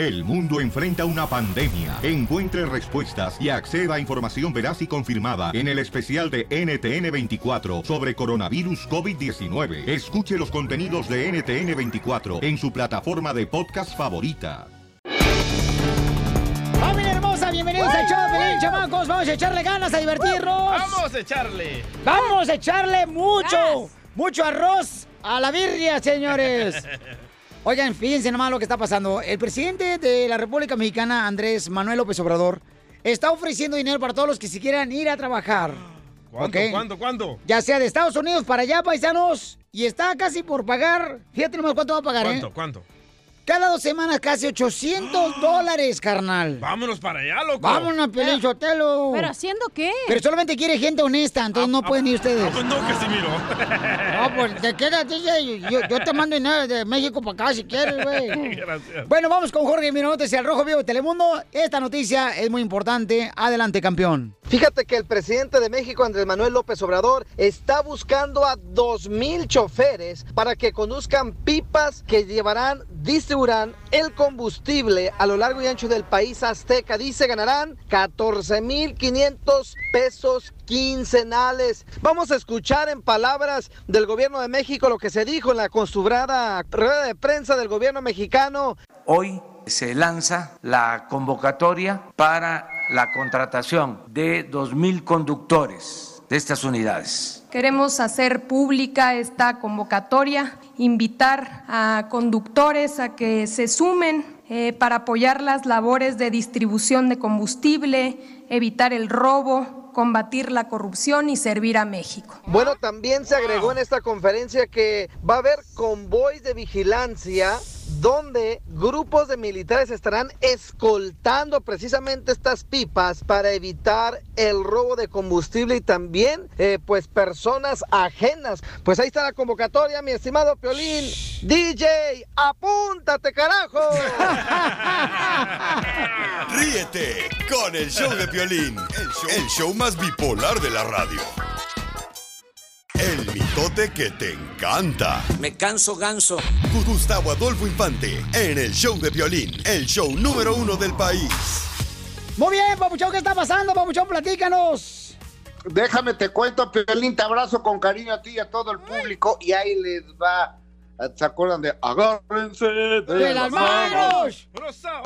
El mundo enfrenta una pandemia. Encuentre respuestas y acceda a información veraz y confirmada en el especial de NTN24 sobre coronavirus COVID-19. Escuche los contenidos de NTN24 en su plataforma de podcast favorita. ¡Familia hermosa! Bienvenidos al show Pelín, chamacos. Vamos a echarle ganas a divertirnos. Vamos a echarle. Vamos a echarle mucho, mucho arroz a la birria, señores. Oigan, fíjense nomás lo que está pasando. El presidente de la República Mexicana, Andrés Manuel López Obrador, está ofreciendo dinero para todos los que se quieran ir a trabajar. ¿Cuánto, ¿ok? cuánto, cuánto? Ya sea de Estados Unidos para allá, paisanos. Y está casi por pagar. Fíjate nomás cuánto va a pagar, ¿Cuánto, ¿eh? cuánto? Cada dos semanas casi 800 dólares, carnal. Vámonos para allá, loco. Vámonos, Pelín Sotelo. ¿Pero haciendo qué? Pero solamente quiere gente honesta, entonces no pueden ir ustedes. Ah, pues no, Casimiro. No, pues te quedas. Yo, yo te mando dinero de México para acá si quieres, güey. Gracias. Bueno, vamos con Jorge Miramontes y al Rojo Vivo de Telemundo. Esta noticia es muy importante. Adelante, campeón. Fíjate que el presidente de México, Andrés Manuel López Obrador, está buscando a 2.000 choferes para que conduzcan pipas que llevarán, distribuirán el combustible a lo largo y ancho del país azteca. Dice ganarán 14.500 pesos quincenales. Vamos a escuchar en palabras del gobierno de México lo que se dijo en la construada rueda de prensa del gobierno mexicano. Hoy se lanza la convocatoria para la contratación de 2.000 conductores de estas unidades. Queremos hacer pública esta convocatoria, invitar a conductores a que se sumen eh, para apoyar las labores de distribución de combustible, evitar el robo, combatir la corrupción y servir a México. Bueno, también se agregó en esta conferencia que va a haber convoys de vigilancia donde grupos de militares estarán escoltando precisamente estas pipas para evitar el robo de combustible y también eh, pues personas ajenas. Pues ahí está la convocatoria, mi estimado Piolín. DJ, apúntate, carajo. Ríete con el show de Piolín, el show, el show más bipolar de la radio. El mitote que te encanta. Me canso ganso. Gustavo Adolfo Infante en el show de Piolín, el show número uno del país. Muy bien, Papuchón, ¿qué está pasando, Papuchón? Platícanos. Déjame te cuento, Piolín, te abrazo con cariño a ti y a todo el público y ahí les va. ¿Se acuerdan de agárrense de, ¡De las manos!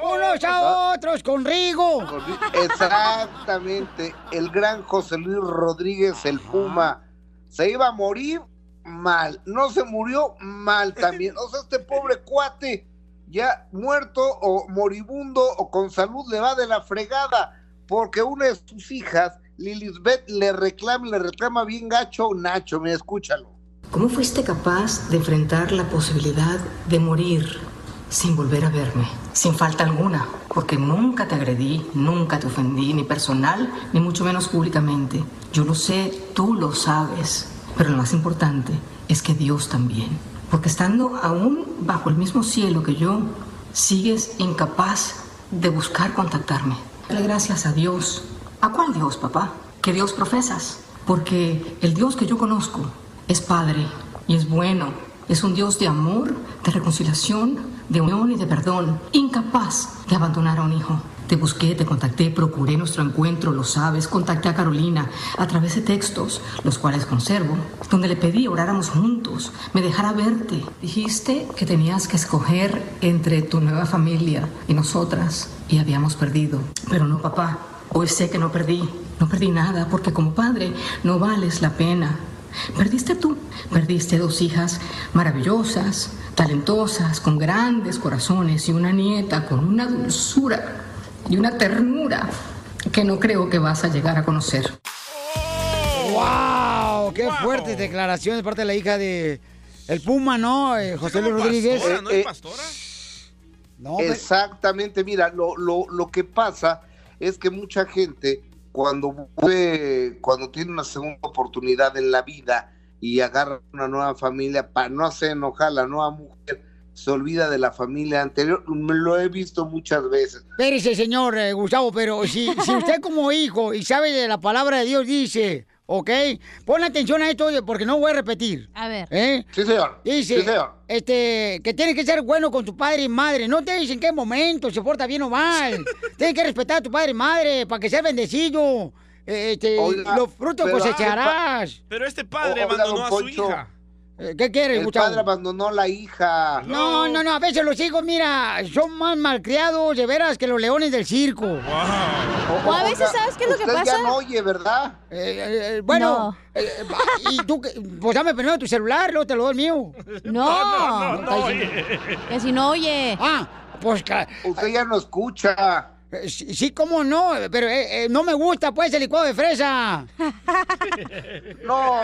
Unos a otros con Rigo. Exactamente, el gran José Luis Rodríguez, el Puma, se iba a morir mal, no se murió mal también. O sea, este pobre cuate, ya muerto o moribundo o con salud, le va de la fregada, porque una de sus hijas, Lilisbeth, le reclama, le reclama bien gacho, Nacho, me escúchalo. ¿Cómo fuiste capaz de enfrentar la posibilidad de morir sin volver a verme, sin falta alguna? Porque nunca te agredí, nunca te ofendí, ni personal, ni mucho menos públicamente. Yo lo sé, tú lo sabes, pero lo más importante es que Dios también. Porque estando aún bajo el mismo cielo que yo, sigues incapaz de buscar contactarme. Dale gracias a Dios. ¿A cuál Dios, papá? ¿Qué Dios profesas? Porque el Dios que yo conozco es Padre y es bueno. Es un Dios de amor, de reconciliación, de unión y de perdón. Incapaz de abandonar a un hijo. Te busqué, te contacté, procuré nuestro encuentro, lo sabes. Contacté a Carolina a través de textos, los cuales conservo, donde le pedí oráramos juntos, me dejara verte. Dijiste que tenías que escoger entre tu nueva familia y nosotras y habíamos perdido. Pero no, papá. Hoy sé que no perdí. No perdí nada porque como padre no vales la pena. Perdiste tú, perdiste dos hijas maravillosas, talentosas, con grandes corazones y una nieta con una dulzura y una ternura que no creo que vas a llegar a conocer. ¡Wow! ¡Qué fuertes declaraciones de parte de la hija de el Puma, ¿no? Eh, José Luis Rodríguez. Eh, eh, No, pero- Exactamente, mira, lo, lo, lo que pasa es que mucha gente cuando vuelve- cuando tiene una segunda oportunidad en la vida y agarra una nueva familia para no hacer enojar a la nueva mujer, se olvida de la familia anterior. Lo he visto muchas veces. Espérese, señor eh, Gustavo, pero si, si usted como hijo y sabe de la palabra de Dios dice, ¿ok? Pon atención a esto porque no voy a repetir. A ver. ¿Eh? Sí, señor. Dice, Sí, señor. este, que tienes que ser bueno con tu padre y madre. No te dicen en qué momento se porta bien o mal. tienes que respetar a tu padre y madre para que sea bendecido. Eh, Este, Oiga, los frutos cosecharás. Pero este padre Oiga, abandonó don a su hija. Eh, ¿Qué quieres, El padre abandonó la hija. No, no, no, a veces los hijos, mira, son más malcriados de veras que los leones del circo. O a veces, ¿sabes qué es lo que pasa? ya no oye, ¿verdad? Eh, eh, bueno, No. eh, y tú, que- pues dame primero tu celular, luego te lo doy el mío. No, No, no, oye. que si no oye. Ah, pues Usted ya no escucha. Eh, sí, sí, cómo no, pero eh, eh, no me gusta pues el licuado de fresa. No,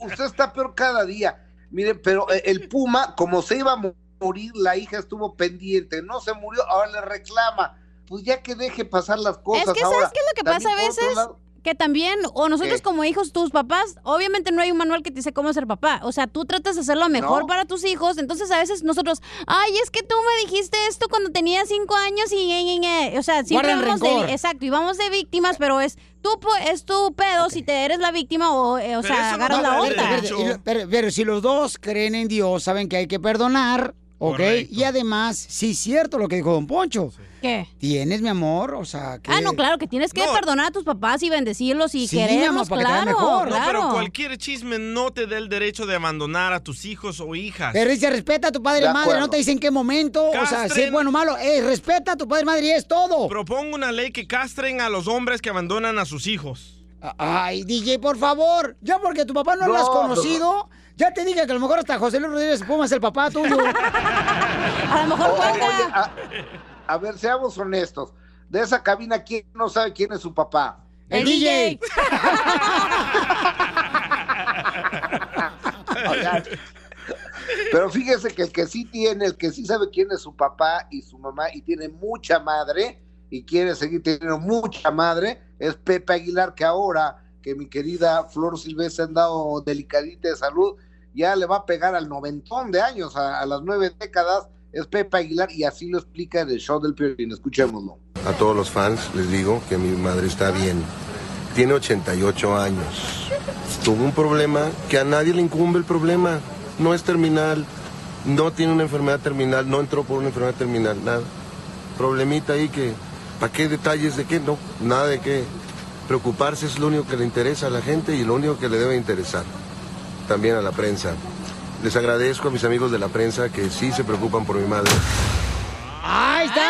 usted está peor cada día. Mire, pero el Puma, como se iba a mo- morir, la hija estuvo pendiente, no se murió, ahora le reclama. Pues ya que deje pasar las cosas. Es que, ¿sabes ahora. qué es lo que pasa a veces? lado, Que también, o nosotros ¿Qué? como hijos, tus papás, obviamente no hay un manual que te dice cómo ser papá. O sea, tú tratas de hacer lo mejor No. para tus hijos. Entonces, a veces nosotros, ay, es que tú me dijiste esto cuando tenía cinco años y, y- y- y", o sea, siempre vamos de, exacto, y vamos de víctimas, pero es tu, po- es tu pedo si te eres la víctima o, eh, o Pero sea, no agarras la onda. pero si los dos creen en Dios, saben que hay que perdonar, ¿ok? Correcto. Y además, sí es cierto lo que dijo Don Poncho. ¿Qué? Tienes, mi amor, o sea, que... Ah, no, claro, que tienes que No. perdonar a tus papás y bendecirlos y Sí, quererlos, claro, mejor. No, claro. pero cualquier chisme no te da el derecho de abandonar a tus hijos o hijas. Pero dice, respeta a tu padre y madre, no te dice en qué momento, o sea, si es bueno o malo, eh, respeta a tu padre y madre y es todo. Propongo una ley que castren a los hombres que abandonan a sus hijos. Ay, DJ, por favor, ya porque tu papá no, lo has No, conocido, ya te dije que a lo mejor hasta José Luis Rodríguez Puma es el papá tuyo. A lo mejor oye, a, a ver, seamos honestos. De esa cabina, ¿quién no sabe quién es su papá? El DJ. Oigan, Pero fíjese que el que sí tiene, el que sí sabe quién es su papá y su mamá y tiene mucha madre y quiere seguir teniendo mucha madre, es Pepe Aguilar, que ahora que mi querida Flor Silvestre ha andado delicadita de salud, ya le va a pegar al noventón de años, a, las nueve décadas, es Pepe Aguilar y así lo explica en el show del Piolín. Escuchémoslo. A todos los fans les digo que mi madre está bien. Tiene 88 años. Tuvo un problema que a nadie le incumbe el problema. No es terminal. No tiene una enfermedad terminal. No entró por una enfermedad terminal. Nada. Problemita ahí que... ¿Para qué detalles de qué? No. Nada de qué. Preocuparse es lo único que le interesa a la gente y lo único que le debe interesar. También a la prensa. Les agradezco a mis amigos de la prensa que sí se preocupan por mi madre. Ahí está.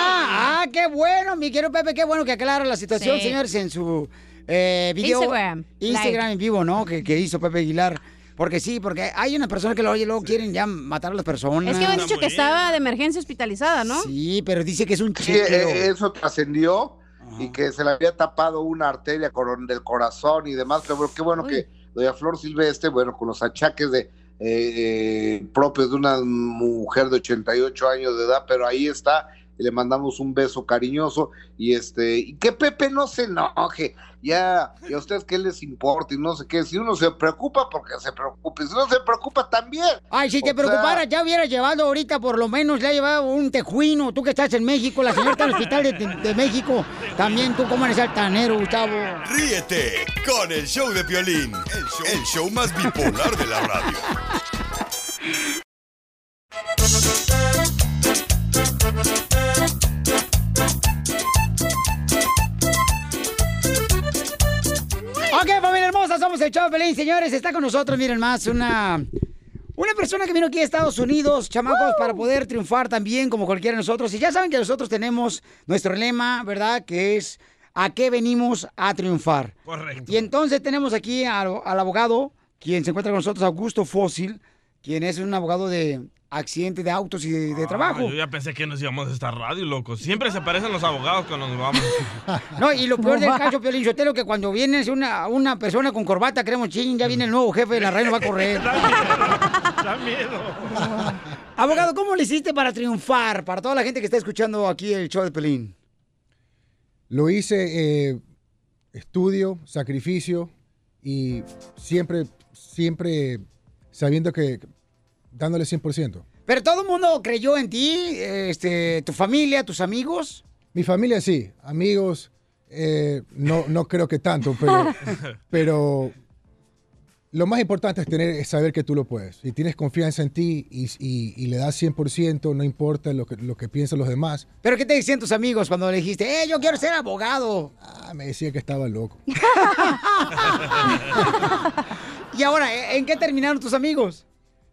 Ah, qué bueno, mi querido Pepe, qué bueno que aclara la situación, Sí. señores, en su eh, video. Instagram. Instagram en vivo, ¿no? Que, que hizo Pepe Aguilar. Porque sí, porque hay una persona que lo oye, luego quieren ya matar a las personas. Es que me han dicho que estaba de emergencia hospitalizada, ¿no? Sí, pero dice que es un Sí, chequeo. eh, eso trascendió y que se le había tapado una arteria del corazón y demás, pero bueno, qué bueno Uy. que doña Flor Silvestre, bueno, con los achaques de eh, eh, propios de una mujer de 88 años de edad, pero ahí está, y le mandamos un beso cariñoso y este, y que Pepe no se enoje, ya, y a ustedes qué les importa y no sé qué, si uno se preocupa, porque se preocupe, si no se preocupa también. Ay, si te O sea- preocupara, ya hubiera llevado ahorita, por lo menos, le ha llevado un tejuino. Tú que estás en México, la señora está en el hospital de, de- de México. También tú, ¿cómo eres altanero, Gustavo? Ríete con el show de Piolín, el show, el show más bipolar de la radio. Ok, familia hermosa, somos el Chavo Pelín, señores. Está con nosotros, miren más, una, una persona que vino aquí a Estados Unidos, chamacos, para poder triunfar también como cualquiera de nosotros. Y ya saben que nosotros tenemos nuestro lema, ¿verdad? Que es, ¿a qué venimos a triunfar? Correcto. Y entonces tenemos aquí al, al abogado, quien se encuentra con nosotros, Augusto Fósil, quien es un abogado de accidentes de autos y de, de trabajo. Ah, yo ya pensé que nos íbamos a esta radio, loco. Siempre se parecen los abogados cuando nos vamos. No, y lo peor del caso, Piolín Sotelo, que cuando viene una, una persona con corbata, creemos, ching, ya viene el nuevo jefe de la radio, nos va a correr. da miedo. Abogado, ¿cómo le hiciste para triunfar? Para toda la gente que está escuchando aquí el show de Pelín. Lo hice eh, estudio, sacrificio y siempre, siempre sabiendo que dándole 100%. Pero todo el mundo creyó en ti, este, tu familia, tus amigos. Mi familia sí, amigos, eh, no, no creo que tanto, pero, pero lo más importante es, tener, es saber que tú lo puedes. Si tienes confianza en ti y, y- y le das 100%, no importa lo que, lo que piensan los demás. ¿Pero qué te decían tus amigos cuando le dijiste, eh, yo quiero ser abogado? Ah, me decía que estaba loco. Y ahora, ¿eh, ¿en qué terminaron tus amigos?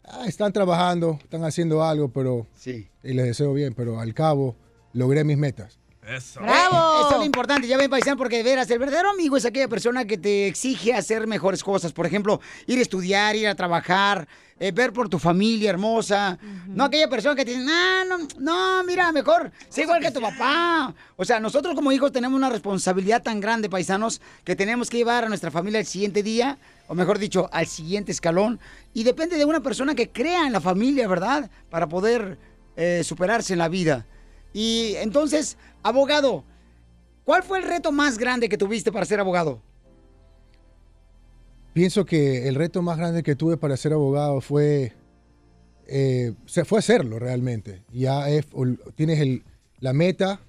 Ah, están trabajando, están haciendo algo, pero... Sí. Y les deseo bien, pero al cabo logré mis metas. Eso. ¡Bravo! Eso es lo importante, ya ven, paisano, porque de veras, el verdadero amigo es aquella persona que te exige hacer mejores cosas. Por ejemplo, ir a estudiar, ir a trabajar, eh, ver por tu familia hermosa. No aquella persona que te dice, ah, no, no, mira, mejor, sé igual que tu papá. O sea, nosotros como hijos tenemos una responsabilidad tan grande, paisanos, que tenemos que llevar a nuestra familia al siguiente día, o mejor dicho, al siguiente escalón. Y depende de una persona que crea en la familia, ¿verdad? Para poder eh, superarse en la vida. Y entonces, abogado, ¿cuál fue el reto más grande que tuviste para ser abogado? Pienso que el reto más grande que tuve para ser abogado fue, eh, fue hacerlo realmente. Ya es- tienes el- la meta,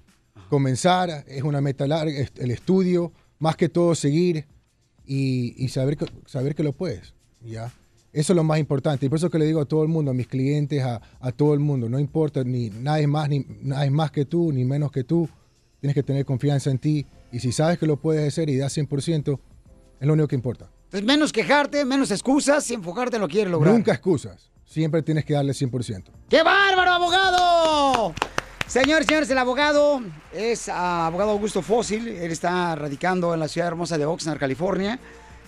comenzar, es una meta larga, el estudio, más que todo seguir y, y saber, que, saber que lo puedes. ¿ya? Eso es lo más importante. Y por eso que le digo a todo el mundo, a mis clientes, a, a todo el mundo, no importa, ni nadie más, ni nadie más que tú, ni menos que tú. Tienes que tener confianza en ti. Y si sabes que lo puedes hacer y das 100%, es lo único que importa. Entonces, menos quejarte, menos excusas y enfocarte en lo que quieres lograr. Nunca excusas. Siempre tienes que darle 100%. ¡Qué bárbaro, abogado! Señores, señores, el abogado es ah, abogado Augusto Fósil. Él está radicando en la ciudad hermosa de Oxnard, California.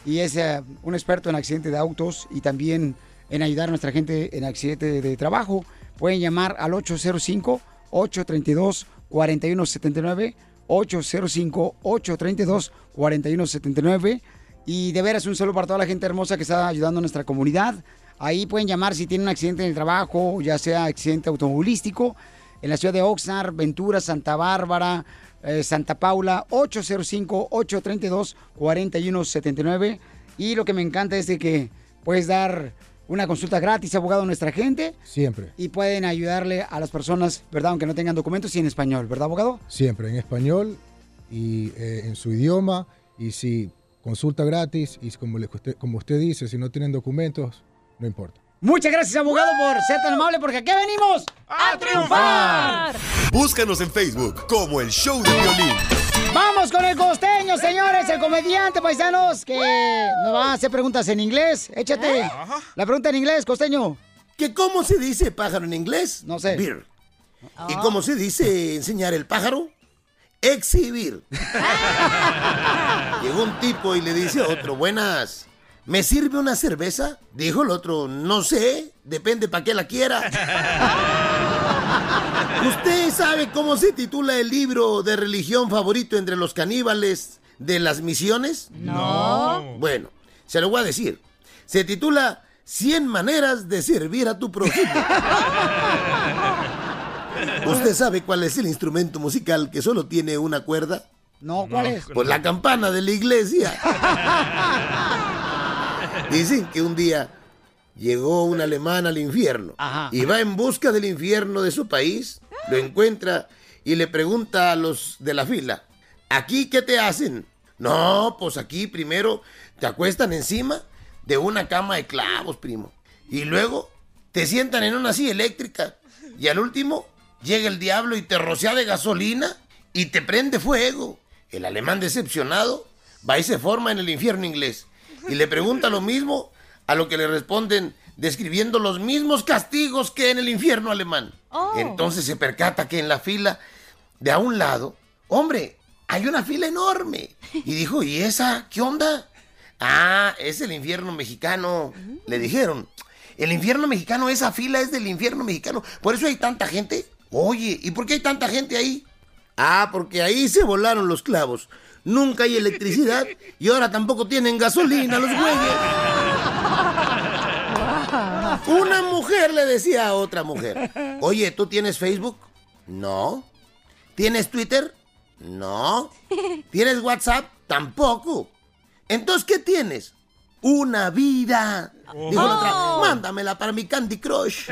Y es eh, un experto en accidentes de autos y también en ayudar a nuestra gente en accidentes de trabajo. Pueden llamar al 805-832-4179. 805-832-4179. Y de veras un saludo para toda la gente hermosa que está ayudando a nuestra comunidad. Ahí pueden llamar si tienen un accidente en el trabajo, ya sea accidente automovilístico, en la ciudad de Oxnard, Ventura, Santa Bárbara, eh, Santa Paula, 805-832-4179. Y lo que me encanta es de que puedes dar una consulta gratis, abogado, a nuestra gente. Siempre. Y pueden ayudarle a las personas, ¿verdad? Aunque no tengan documentos y en español, ¿verdad, abogado? Siempre en español y eh, en su idioma. Y si consulta gratis y como, le- como usted dice, si no tienen documentos, no importa. Muchas gracias, abogado, por ser tan amable, porque aquí venimos a triunfar. Búscanos en Facebook como el Show de Violín. Vamos con el costeño, señores, el comediante, paisanos, que nos va a hacer preguntas en inglés. Échate la pregunta en inglés, costeño. ¿Que cómo se dice pájaro en inglés? No sé. Beer. ¿Y cómo se dice enseñar el pájaro? Exhibir. Llegó un tipo y le dice a otro, buenas, ¿me sirve una cerveza? Dijo el otro, no sé, depende para qué la quiera. ¿Usted sabe cómo se titula el libro de religión favorito entre los caníbales de las misiones? No. Bueno, se lo voy a decir. Se titula 100 maneras de servir a tu prójimo. ¿Usted sabe cuál es el instrumento musical que solo tiene una cuerda? No, ¿cuál es? Pues la campana de la iglesia. Dicen que un día llegó un alemán al infierno y va en busca del infierno de su país, lo encuentra y le pregunta a los de la fila, ¿aquí qué te hacen? No, pues aquí primero te acuestan encima de una cama de clavos, primo. Y luego te sientan en una silla eléctrica. Y al último llega el diablo y te rocea de gasolina y te prende fuego. El alemán decepcionado va y se forma en el infierno inglés. Y le pregunta lo mismo a lo que le responden describiendo los mismos castigos que en el infierno alemán. Entonces se percata que en la fila de a un lado, hombre, hay una fila enorme. Y dijo, ¿y esa qué onda? Ah, es el infierno mexicano. Le dijeron, el infierno mexicano, esa fila es del infierno mexicano. Por eso hay tanta gente. Oye, ¿y por qué hay tanta gente ahí? Ah, porque ahí se volaron los clavos. Nunca hay electricidad y ahora tampoco tienen gasolina los güeyes. Una mujer le decía a otra mujer, oye, ¿tú tienes Facebook? No. ¿Tienes Twitter? No. ¿Tienes WhatsApp? Tampoco. Entonces, ¿qué tienes? Una vida. Dijo la otra, mándamela para mi Candy Crush.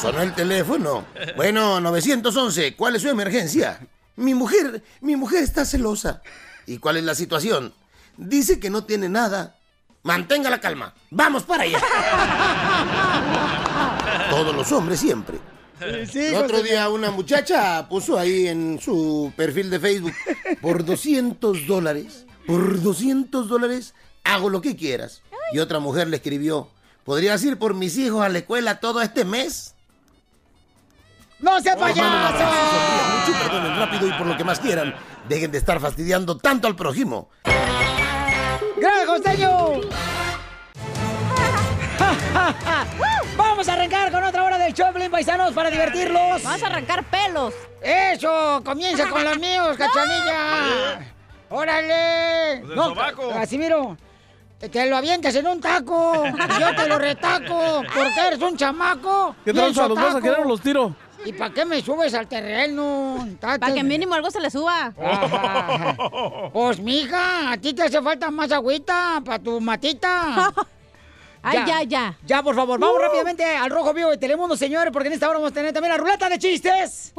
Sonó el teléfono. Bueno, 911, ¿cuál es su emergencia? Mi mujer, mi mujer está celosa. ¿Y cuál es la situación? Dice que no tiene nada. Mantenga la calma. Vamos para allá. Todos los hombres siempre. El otro día una muchacha puso ahí en su perfil de Facebook, por 200 dólares, por 200 dólares hago lo que quieras. Y otra mujer le escribió, ¿podrías ir por mis hijos a la escuela todo este mes? ¡No se payaso! mucho perdonen rápido y por lo que más quieran, dejen de estar fastidiando tanto al prójimo. ¡Gracias, costeño! Vamos a arrancar con otra hora del Choplin, paisanos, para divertirlos. Vamos a arrancar pelos. Eso, comienza con los míos, cachanilla. ¡Órale! Del sobaco. Casimiro, te lo avientas en un taco. Yo te lo retaco. Porque eres un chamaco. ¿Qué tranza? ¿Los vas a querer o los tiro? ¿Y para qué me subes al terreno? Para que mínimo algo se le suba. Ajá. Pues, mija, a ti te hace falta más agüita para tu matita. Ay, ya, ya. Ya, por favor, vamos Uh. rápidamente al Rojo Vivo de Telemundo, señores, porque en esta hora vamos a tener también la ruleta de chistes.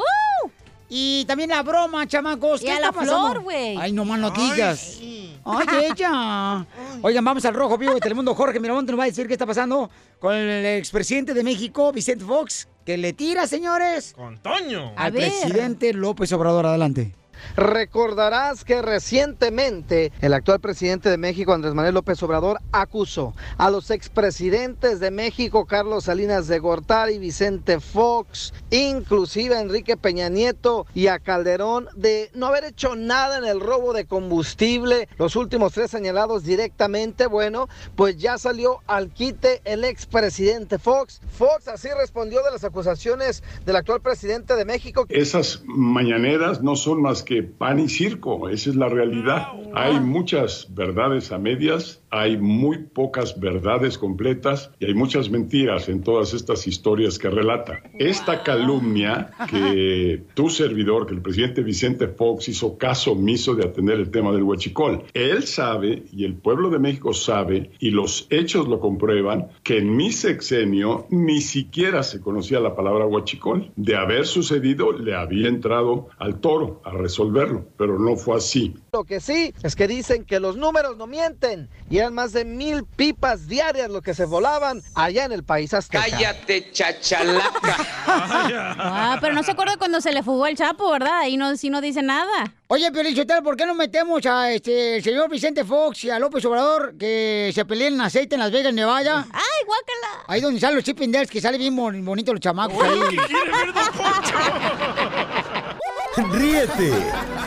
Y también la broma, chamacos. Y ¿Qué a está la pasando? flor, güey. Ay, no más no digas. Ay, ella. Oigan, vamos al Rojo Vivo de Telemundo. Jorge Miramonte nos va a decir qué está pasando con el expresidente de México, Vicente Fox, que le tira, señores, Con Toño. al presidente López Obrador. Adelante. Recordarás que recientemente el actual presidente de México, Andrés Manuel López Obrador, acusó a los expresidentes de México, Carlos Salinas de Gortari, Vicente Fox, inclusive a Enrique Peña Nieto y a Calderón, de no haber hecho nada en el robo de combustible. Los últimos tres señalados directamente, bueno, pues ya salió al quite el expresidente Fox. Fox así respondió de las acusaciones del actual presidente de México. Esas mañaneras no son más que pan y circo, esa es la realidad. Hay muchas verdades a medias, hay muy pocas verdades completas y hay muchas mentiras en todas estas historias que relata. Esta calumnia que tu servidor, que el presidente Vicente Fox hizo caso omiso de atender el tema del huachicol, él sabe y el pueblo de México sabe y los hechos lo comprueban que en mi sexenio ni siquiera se conocía la palabra huachicol. De haber sucedido, le había entrado al toro a resolverlo, pero no fue así. Lo que sí es que dicen que los números no mienten y eran más de mil pipas diarias lo que se volaban allá en el país azteca. Cállate, chachalaca. Ah, pero no se acuerda cuando se le fugó el Chapo, ¿verdad? Ahí no, sí no dice nada. Oye, Piolichotel, ¿por qué no metemos a este el señor Vicente Fox y a López Obrador que se peleen en aceite en Las Vegas, Nevada? ¡Ay, guácala! Ahí donde salen los chipping dales, que sale bien bon- bonito los chamacos ahí. Ríete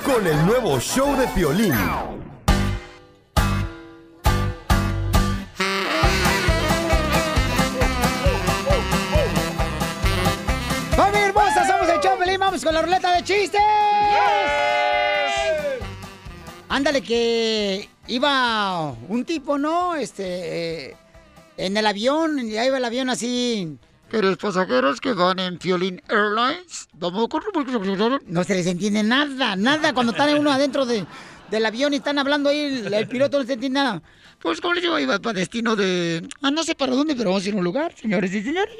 con el nuevo show de Piolín. ¡Familia hermosa! Somos el Chopelín, vamos con la ruleta de chistes. Ándale, que iba un tipo, ¿no? Este, eh, en el avión, y ahí va el avión así. Queridos pasajeros que van en Piolín Airlines, no se les entiende nada, nada. Cuando están uno adentro de- del avión y están hablando ahí, el, el piloto no se entiende nada. Pues como les digo, iba para destino de... Ah, no sé para dónde, pero vamos a ir a un lugar, señores y señores,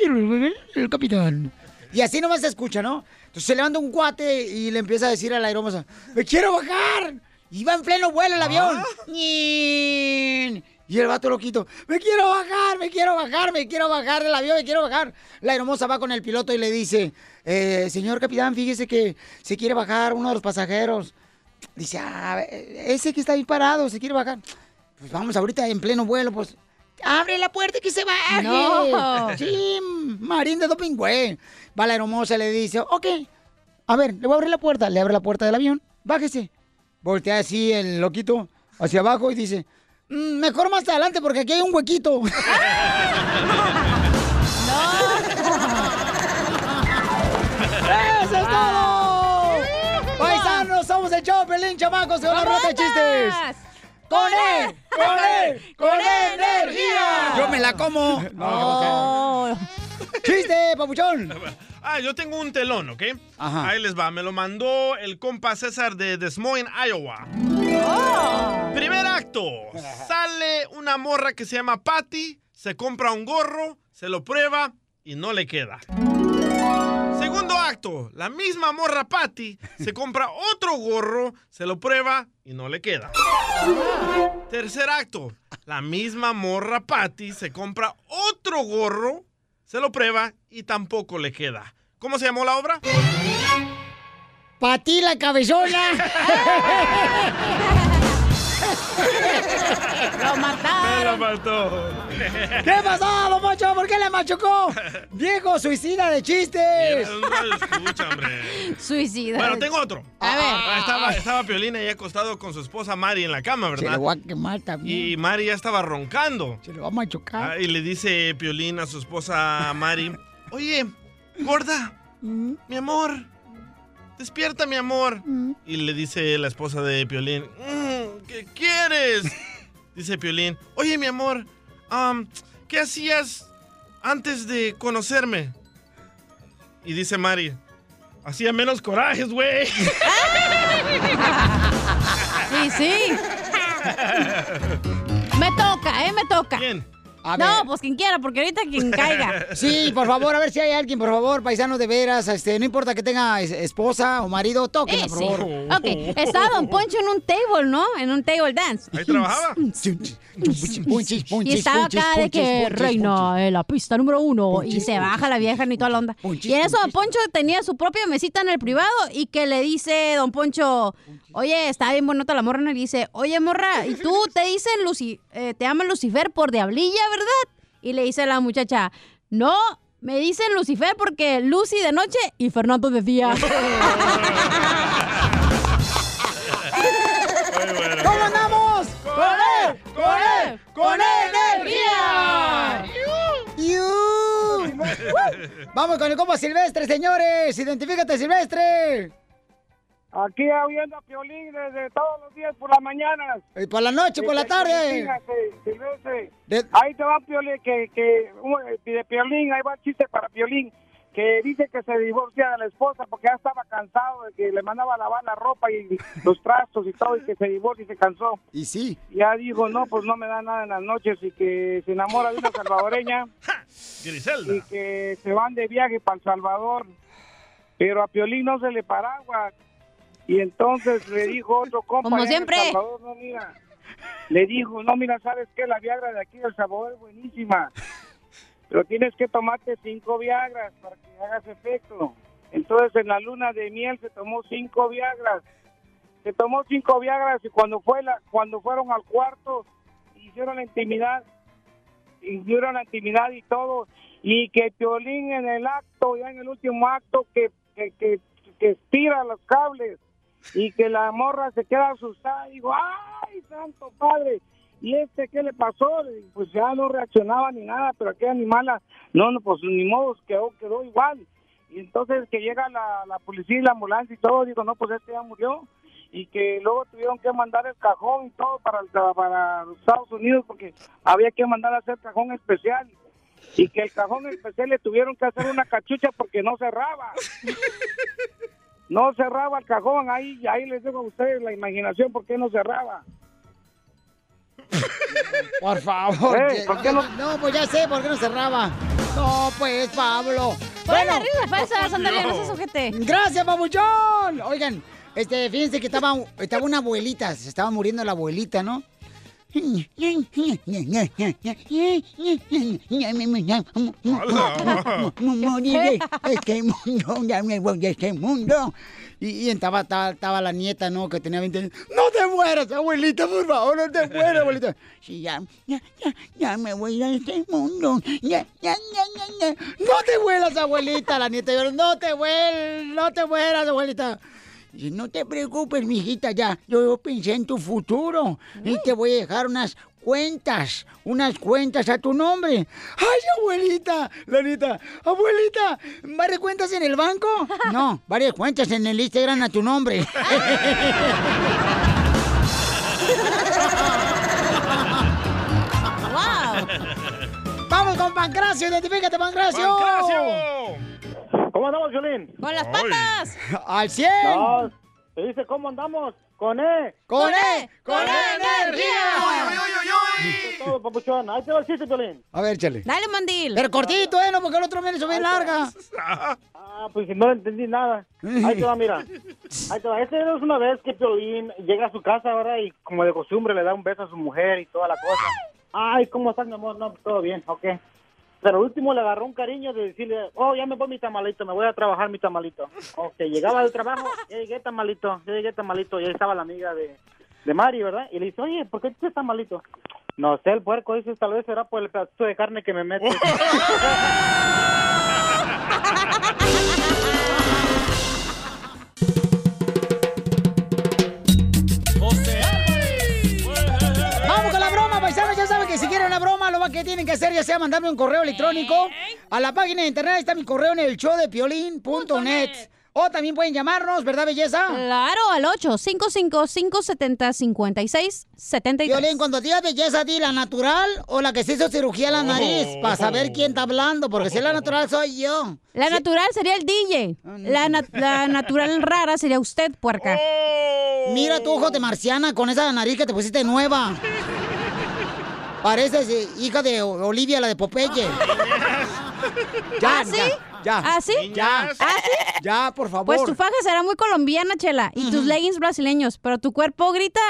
el, capitán. Y así nomás se escucha, ¿no? Entonces se levanta un cuate y le empieza a decir a la aeromoza, ¡me quiero bajar! Y va en pleno vuelo el avión. ¡Ñin! Y el vato loquito, me quiero bajar, me quiero bajar, me quiero bajar del avión, me quiero bajar. La hermosa va con el piloto y le dice, "Eh, señor capitán, fíjese que se quiere bajar uno de los pasajeros. Dice, ah, ese que está ahí parado, se quiere bajar. Pues vamos ahorita en pleno vuelo, pues. Abre la puerta y que se baje. No. Sí, marín de doping, güey. Va la hermosa y le dice, ok, a ver, le voy a abrir la puerta. Le abre la puerta del avión, bájese. Voltea así el loquito hacia abajo y dice, "Mm, mejor más adelante porque aquí hay un huequito. ¡Eso es todo! ¡Paisanos, somos el show, Pelín, chamacos, con la rueda de chistes! ¡Con él! ¡Con él! ¡Con energía! Yo me la como. No, ¡Chiste, papuchón! Ah, yo tengo un telón, ¿ok? Ahí les va. Me lo mandó el compa César de Des Moines, Iowa. Primer acto. Sale una morra que se llama Patty, se compra un gorro, se lo prueba y no le queda. Segundo acto, la misma morra Patty se compra otro gorro, se lo prueba y no le queda. Tercer acto, la misma morra Patty se compra otro gorro, se lo prueba y tampoco le queda. ¿Cómo se llamó la obra? ¡Pati la cabezona! ¿Qué pasó, don Poncho? ¿Por qué le machucó? Viejo suicida de chistes. escucha, hombre. Suicida. Bueno, tengo otro. A ver. Ah, estaba, estaba Piolín ahí acostado con su esposa Mari en la cama, ¿verdad? Se lo voy a quemar también. Y Mari ya estaba roncando. Se lo va a machucar. Ah, y le dice Piolín a su esposa Mari, oye, gorda, mi amor, despierta mi amor. Y le dice la esposa de Piolín, "Mm, ¿qué quieres? Dice Piolín, oye mi amor, am, ¿qué hacías antes de conocerme? Y dice Mari, hacía menos corajes, güey. Sí, sí. Me toca, ¿eh? Me toca. ¿Quién? A no, ver. pues quien quiera, porque ahorita quien caiga. Sí, por favor, a ver si hay alguien, por favor, paisano de veras, este, no importa que tenga es- esposa o marido, tóquenla, Eh, por sí. favor. Ok, estaba Don Poncho en un table, ¿no? En un table dance. Ahí trabajaba. Y estaba acá de que reina en la pista número uno y se baja la vieja ni toda la onda. Y en eso Don Poncho tenía su propia mesita en el privado y que le dice Don Poncho, oye, está bien bonita la morra, y le dice, oye morra, ¿y tú te dicen Lucy, eh, te llaman Lucifer por diablilla, verdad? Y le dice la muchacha, no, me dicen Lucifer porque Lucy de noche y Fernando de día. ¿Cómo andamos? ¡Con él! ¡Con él! ¡Con energía! ¡Yu! Vamos con el combo Silvestre, señores. Identifícate, Silvestre. Aquí oyendo a Piolín desde todos los días por las mañanas. Y por la noche, por la tarde. Fíjate. De- Ahí te va Piolín, que, que un- de Piolín, ahí va el chiste para Piolín, que dice que se divorcia de la esposa porque ya estaba cansado de que le mandaba a lavar la ropa y los trastos y todo, y que se divorcia y se cansó. Y sí. Ya dijo, no, pues no me da nada en las noches y que se enamora de una salvadoreña Griselda. y que se van de viaje para El Salvador. Pero a Piolín no se le paragua. Y entonces le dijo otro compa. Como allá en El siempre. Salvador, no, mira. Le dijo, no, mira, ¿sabes qué? La Viagra de aquí del Salvador es buenísima. Pero tienes que tomarte cinco Viagras para que hagas efecto. Entonces en la luna de miel se tomó cinco Viagras. Se tomó cinco Viagras y cuando fue la, cuando fueron al cuarto hicieron la intimidad hicieron la intimidad y todo, y que Piolín en el acto, ya en el último acto, que, que, que, que estira los cables y que la morra se queda asustada y digo, ¡ay, santo padre! ¿Y este qué le pasó? Pues ya no reaccionaba ni nada, pero aquella animala, no, no, pues ni modo, quedó, quedó igual. Y entonces que llega la, la policía y la ambulancia y todo, digo, no, pues este ya murió. Y que luego tuvieron que mandar el cajón y todo para, para los Estados Unidos porque había que mandar a hacer cajón especial. Y que el cajón especial le tuvieron que hacer una cachucha porque no cerraba. No cerraba el cajón, ahí, ahí les dejo a ustedes la imaginación por qué no cerraba. Por favor. Eh, que- ¿por qué no? No, pues ya sé por qué no cerraba. No, pues, Pablo. Risa falsa, ándale, no seas ojete. Gracias, papuchón. Oigan, este, fíjense que estaba, estaba una abuelita, se estaba muriendo la abuelita, ¿no? Morir de este mundo, este mundo. Y, estaba, estaba, la nieta, ¿no? Que tenía 20 años. No te mueras, abuelita, por favor, no te mueras, abuelita. Sí, ya, ya, ya, ya me voy de este mundo. Ya, ya, ya, ya. No te mueras, abuelita, la nieta. Yo, no te mueras, no te mueras, abuelita. Dice, no te preocupes, mijita, ya. Yo pensé en tu futuro y te voy a dejar unas cuentas, unas cuentas a tu nombre. ¡Ay, abuelita! La neta, abuelita, ¿varias cuentas en el banco? No, varias cuentas en el Instagram a tu nombre. ¡Wow! ¡Vamos con Pancracio! ¡Identifícate, Pancracio! ¡Pancracio! ¿Cómo andamos, Violín? ¡Con las patas! ¡Al 100! No, Se dice, ¿cómo andamos? Con E. ¡Con E! ¡Con E energía! Eso es todo, papuchón. Ahí te va el chiste, Piolín. A ver, chale. Dale, mandil. Pero cortito, ¿eh? No, porque el otro me hizo bien larga. Ah, pues no entendí nada. Ahí te va, mira. Ahí te va. Este es una vez que Piolín llega a su casa, ¿verdad? Y como de costumbre le da un beso a su mujer y toda la cosa. Ay, ¿cómo estás, mi amor? No, todo bien, ok. Pero al último le agarró un cariño de decirle, oh, ya me voy mi tamalito, me voy a trabajar mi tamalito. Ok, llegaba del trabajo, ya llegué tamalito, ya llegué tamalito, y ahí estaba la amiga de, de Mari, ¿verdad? Y le dice, oye, ¿por qué te tamalito? No sé, el puerco dice, tal vez será por el pedazo de carne que me mete. La que si quieren una broma, lo que tienen que hacer ya sea mandarme un correo electrónico a la página de internet. Ahí está mi correo en el show de piolín.net. O también pueden llamarnos, ¿verdad, belleza? Claro, al 855-570-5673. Piolín, cuando digas belleza, di la natural o la que se hizo cirugía en la nariz, para saber quién está hablando, porque si es la natural soy yo. La natural sería el DJ. La, na- la natural rara sería usted, puerca. Mira tu ojo de marciana con esa nariz que te pusiste nueva. Pareces hija de Olivia, la de Popeye. Ya, ¿Ah, sí? ya, ya. ¿Ah, sí? Ya. ¿Ah, sí? Ya, por favor. Pues tu faja será muy colombiana, Chela, y tus leggings brasileños, pero tu cuerpo grita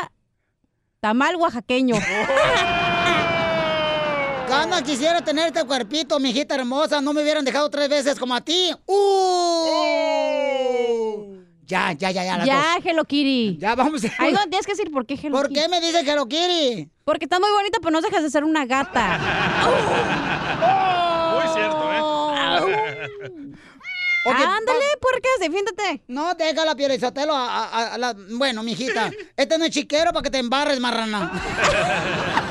tamal oaxaqueño. Gana quisiera tener este cuerpito, mijita hermosa. No me hubieran dejado tres veces como a ti. ¡Uh! Ya, ya, ya, ya. las ya, dos. Hello Kitty. Ya, vamos a... Ahí no tienes que decir por qué Hello ¿Por Kitty. qué me dice Hello Kitty? Porque estás muy bonita, pero no dejas de ser una gata. Muy cierto, ¿eh? Ándale, puercas, defiéndete. No, déjala, Pielizotelo. A, a- a la... Bueno, mijita, este no es chiquero para que te embarres, marrana.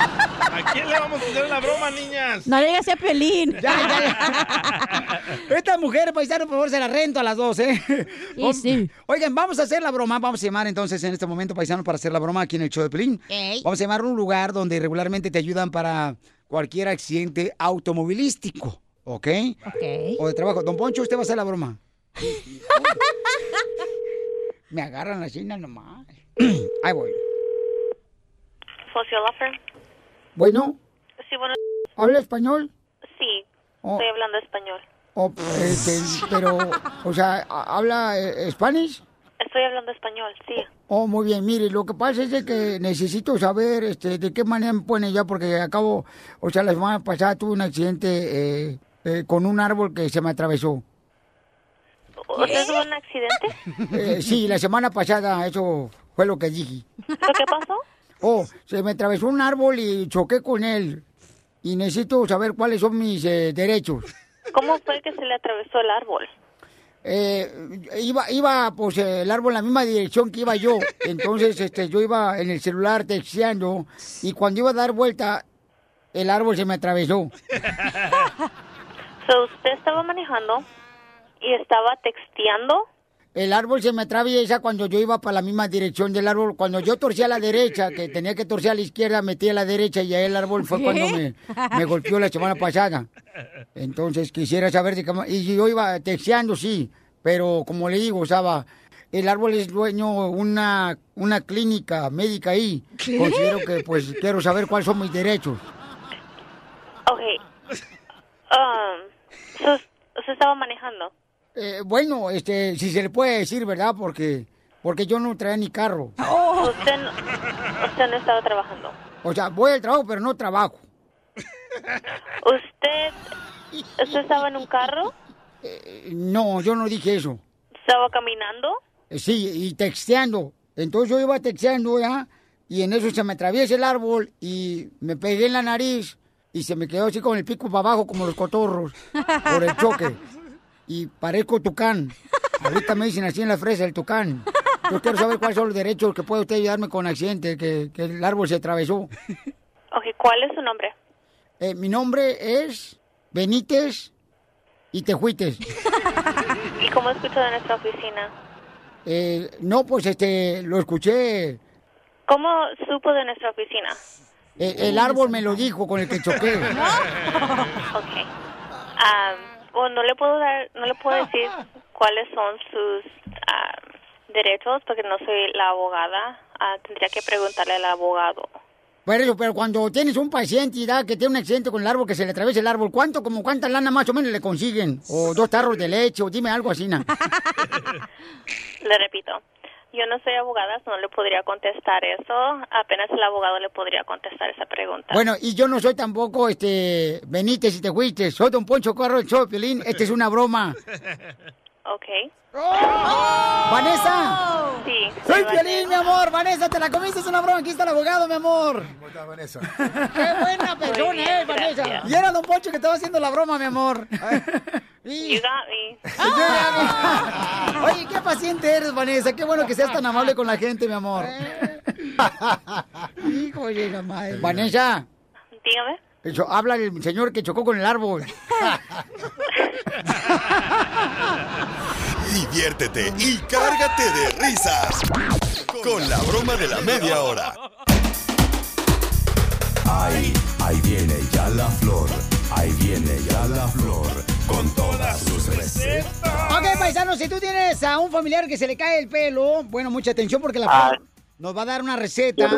¿A quién le vamos a hacer la broma, niñas? No le digas a Pelín. Ya, ya, ya. Esta mujer, paisano, por favor, se la rento a las dos, ¿eh? Sí. Oigan, vamos a hacer la broma. Vamos a llamar entonces en este momento, paisano, para hacer la broma aquí en el show de Pelín. Ey. Vamos a llamar a un lugar donde regularmente te ayudan para cualquier accidente automovilístico, ¿ok? Ok. O de trabajo. Don Poncho, usted va a hacer la broma. Me agarran la china nomás. Ahí voy. Social Offer. Bueno, Sí, bueno, ¿habla español? sí, Oh. estoy hablando español. O, este, pero, o sea, ¿habla eh, Spanish? Estoy hablando español, sí. Oh, muy bien. Mire, lo que pasa es de que necesito saber este, de qué manera me pone ya, porque acabo, o sea, la semana pasada tuve un accidente eh, eh, con un árbol que se me atravesó. ¿Usted tuvo un accidente? Eh, sí, la semana pasada eso fue lo que dije. ¿Lo que pasó? Oh, se me atravesó un árbol y choqué con él. Y necesito saber cuáles son mis eh, derechos. ¿Cómo fue que se le atravesó el árbol? Eh, iba, iba, pues, eh, el árbol en la misma dirección que iba yo. Entonces, este, yo iba en el celular texteando y cuando iba a dar vuelta, el árbol se me atravesó. So, usted estaba manejando y estaba texteando. El árbol se me atraviesa cuando yo iba para la misma dirección del árbol. Cuando yo torcía a la derecha, que tenía que torcer a la izquierda, metí a la derecha y ahí el árbol fue ¿Qué? cuando me, me golpeó la semana pasada. Entonces quisiera saber ma- Y yo iba texteando, sí, pero como le digo, estaba... El árbol es dueño una una clínica médica ahí. ¿Qué? Considero que pues quiero saber cuáles son mis derechos. Ok. Um, ¿Usted estaba manejando? Eh, bueno, este, si se le puede decir, ¿verdad? Porque porque yo no traía ni carro. Usted, no, usted no estaba trabajando. O sea, voy al trabajo, pero no trabajo. ¿Usted, usted estaba en un carro? No, yo no dije eso. ¿Estaba caminando? Eh, Sí, y texteando. Entonces yo iba texteando, ¿ya? Y en eso se me atraviesa el árbol y me pegué en la nariz y se me quedó así con el pico para abajo como los cotorros por el choque. Y parezco tucán. Ahorita me dicen así en la fresa, el tucán. Yo quiero saber cuáles son los derechos que puede usted ayudarme con accidente, que, que el árbol se atravesó. Ok, ¿cuál es su nombre? Eh, mi nombre es Benítez y Tejuites. ¿Y cómo escuchó de nuestra oficina? Eh, no, pues este, lo escuché. ¿Cómo supo de nuestra oficina? Eh, el árbol me lo dijo con el que choqué. Ok. Am, o no le puedo dar, no le puedo decir cuáles son sus derechos porque no soy la abogada. Ah, tendría que preguntarle al abogado. Pero, eso, pero cuando tienes un paciente y da que tiene un accidente con el árbol, que se le atraviesa el árbol, ¿cuánto, como cuánta lana más o menos le consiguen? O dos tarros de leche, o dime algo así, ¿no? Le repito, yo no soy abogada, so no le podría contestar eso. Apenas el abogado le podría contestar esa pregunta. Bueno, y yo no soy tampoco, este, Benítez si te fuiste, soy Don Poncho show, de Piolín, esta es una broma. Ok. ¡Vanessa! Sí. Soy Piolín, mi amor, Vanessa, te la comiste, es una broma, aquí está el abogado, mi amor. ¿Cómo estás, Vanessa? ¡Qué buena persona, bien, eh, Vanessa! gracias. Y era Don Poncho que estaba haciendo la broma, mi amor. You got me. Oye, qué paciente eres, Vanessa. Qué bueno que seas tan amable con la gente, mi amor. Hijo de la madre. Vanessa, Dígame. Eso, habla el señor que chocó con el árbol. Diviértete y cárgate de risas con la broma de la media hora. Ahí, ahí viene ya la flor, ahí viene ya la flor, con todas sus recetas. Ok, paisanos, si tú tienes a un familiar que se le cae el pelo, bueno, mucha atención porque la flor nos va a dar una receta